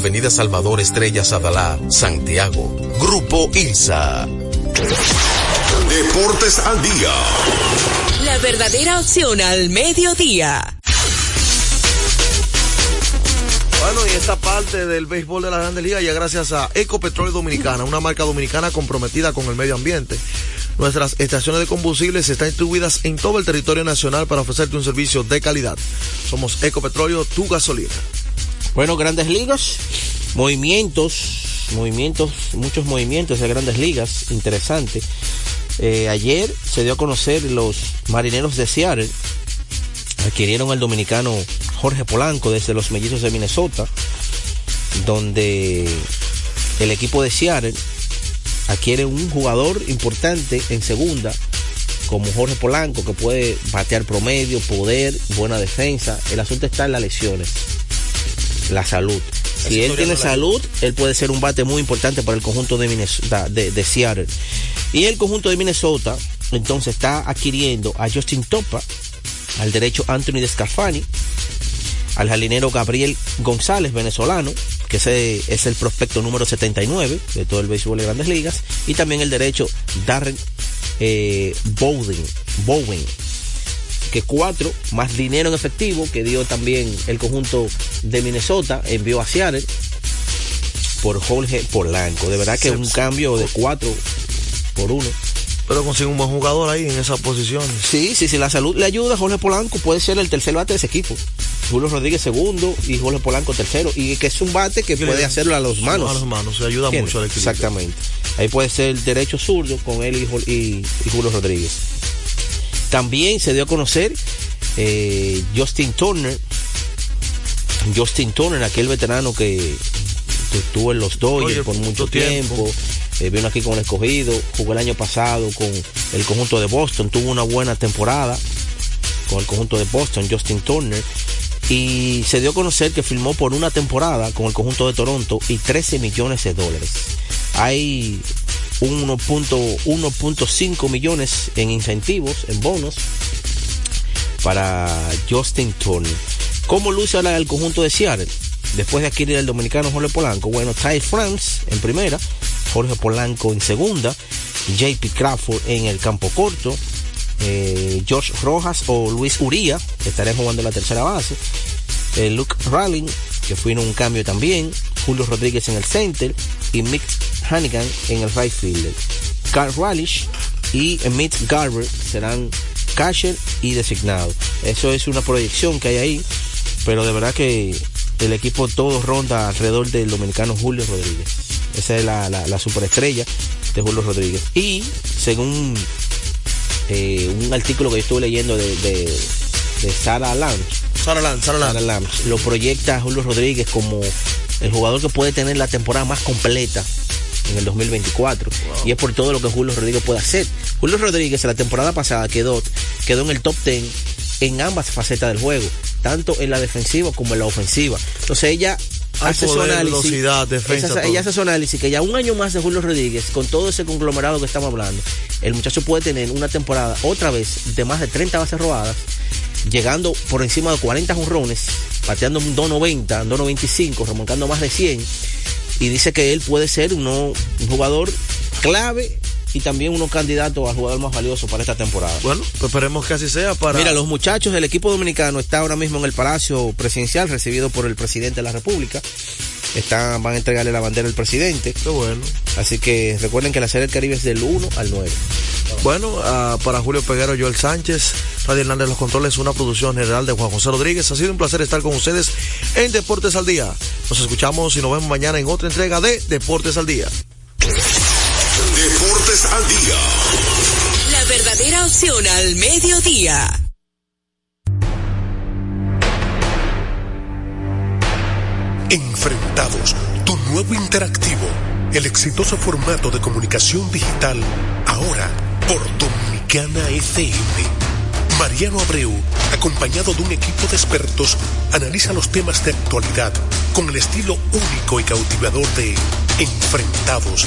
Avenida Salvador Estrella Sadalá, Santiago. Grupo ILSA. Deportes al día. La verdadera opción al mediodía. Bueno, y esta parte del béisbol de la Grandes Ligas ya gracias a Ecopetróleo Dominicana, una marca dominicana comprometida con el medio ambiente. Nuestras estaciones de combustibles están distribuidas en todo el territorio nacional para ofrecerte un servicio de calidad. Somos Ecopetróleo, tu gasolina. Bueno, grandes ligas, movimientos, movimientos, muchos movimientos de grandes ligas, interesante. Eh, ayer se dio a conocer los marineros de Seattle adquirieron al dominicano Jorge Polanco desde los mellizos de Minnesota, donde el equipo de Seattle adquiere un jugador importante en segunda, como Jorge Polanco, que puede batear promedio, poder, buena defensa. El asunto está en las lesiones, la salud. Si él tiene salud, él puede ser un bate muy importante para el conjunto de, Minnesota, de, de Seattle. Y el conjunto de Minnesota, entonces, está adquiriendo a Justin Topa, al derecho Anthony Descafani, al jardinero Gabriel González, venezolano, que ese es el prospecto número 79 de todo el béisbol de grandes ligas, y también el derecho Darren eh, Bowden, Bowen, que cuatro, más dinero en efectivo que dio también el conjunto de Minnesota, envió a Seattle por Jorge Polanco. De verdad que es un cambio de cuatro por uno. Pero consigue un buen jugador ahí en esa posición. Sí, sí, si la salud le ayuda, Jorge Polanco puede ser el tercer bate de ese equipo. Julio Rodríguez segundo y Jorge Polanco tercero. Y que es un bate que puede hacerlo a los manos. A los manos, se ayuda mucho al equipo. Exactamente. Ahí puede ser el derecho zurdo con él y- y Julio Rodríguez. También se dio a conocer eh, Justin Turner. Justin Turner, aquel veterano que, estuvo en los Dodgers Oye, por mucho mucho tiempo. tiempo. Eh, vino aquí con el escogido, jugó el año pasado con el conjunto de Boston, tuvo una buena temporada con el conjunto de Boston, Justin Turner. Y se dio a conocer que firmó por una temporada con el conjunto de Toronto y 13 millones de dólares. Hay 1.1.5 millones en incentivos, en bonos, para Justin Turner. ¿Cómo luce ahora el conjunto de Seattle? Después de adquirir el dominicano Jorge Polanco, bueno, Ty France en primera, Jorge Polanco en segunda, JP Crawford en el campo corto, eh, George Rojas o Luis Uría, que estarían jugando la tercera base, eh, Luke Ralling, que fue en un cambio también, Julio Rodríguez en el center y Mick Hannigan en el right fielder. Carl Ralish y Mitch Garber serán catcher y designado. Eso es una proyección que hay ahí, pero de verdad que el equipo todo ronda alrededor del dominicano Julio Rodríguez. Esa es la, la, la superestrella de Julio Rodríguez. Y según eh, un artículo que yo estuve leyendo de, de, de Sara Lamb, Sara Lamb, Sara Lamb. Lamb, lo proyecta Julio Rodríguez como el jugador que puede tener la temporada más completa en el 2024 y es por todo lo que Julio Rodríguez puede hacer. Julio Rodríguez la temporada pasada quedó, quedó en el top 10 en ambas facetas del juego, tanto en la defensiva como en la ofensiva. Entonces ella hace su análisis, defensa, esa- ella hace su análisis que ya un año más de Julio Rodríguez, con todo ese conglomerado que estamos hablando, el muchacho puede tener una temporada otra vez de más de 30 bases robadas, llegando por encima de 40 jonrones, pateando un 290, 295, remolcando más de 100 y dice que él puede ser un jugador clave y también uno candidato al jugador más valioso para esta temporada. Bueno, pues esperemos que así sea para. Mira, los muchachos del equipo dominicano está ahora mismo en el Palacio Presidencial, recibido por el presidente de la República. Están, van a entregarle la bandera al presidente. Qué bueno. Así que recuerden que la serie del Caribe es del 1 al 9. Bueno, ah, para Julio Peguero, Joel Sánchez, Radio Hernández Los Controles, una producción general de Juan José Rodríguez. Ha sido un placer estar con ustedes en Deportes al Día. Nos escuchamos y nos vemos mañana en otra entrega de Deportes al Día. Deportes al día. La verdadera opción al mediodía. Enfrentados, tu nuevo interactivo, el exitoso formato de comunicación digital, ahora por Dominicana FM. Mariano Abreu, acompañado de un equipo de expertos, analiza los temas de actualidad con el estilo único y cautivador de Enfrentados,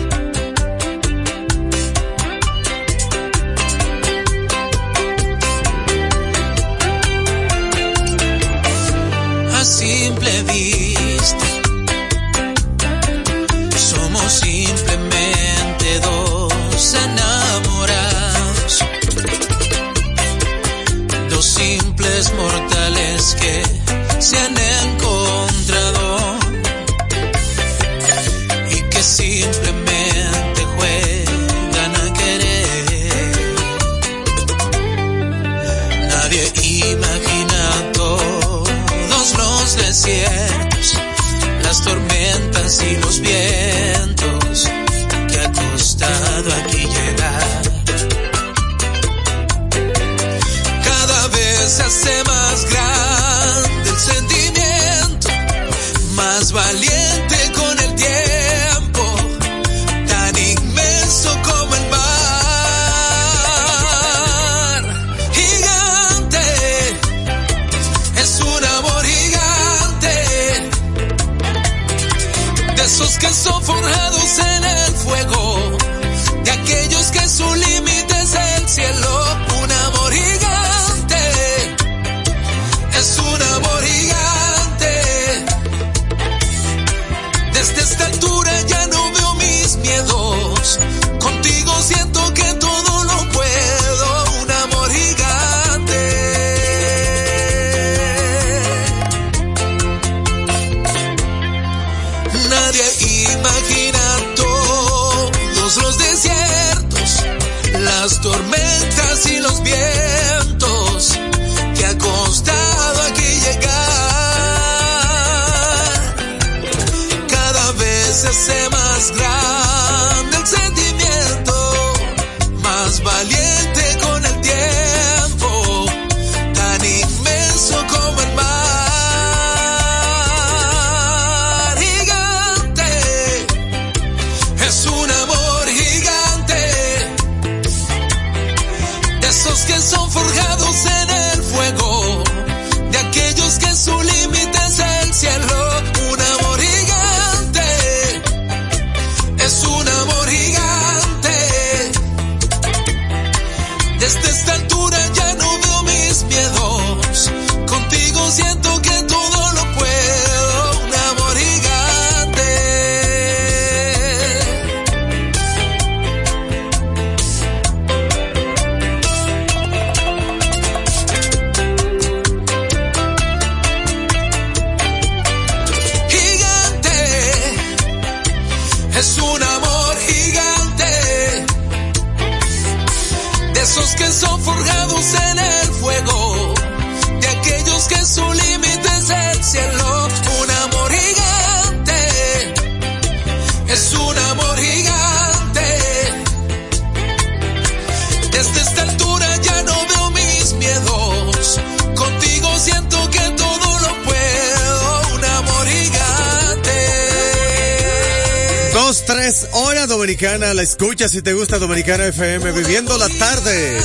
La escucha si te gusta Dominicana FM, viviendo la tarde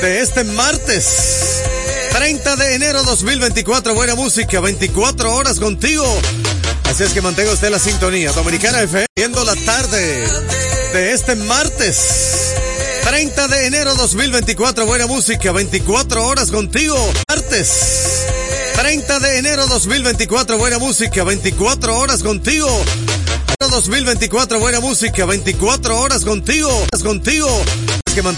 de este martes. 30 de enero 2024, buena música, 24 horas contigo. Así es que mantenga usted la sintonía. Dominicana FM, viendo la tarde de este martes. 30 de enero 2024, buena música, 24 horas contigo. Martes. 30 de enero 2024, buena música, 24 horas contigo. 2024, buena música, 24 horas contigo, contigo.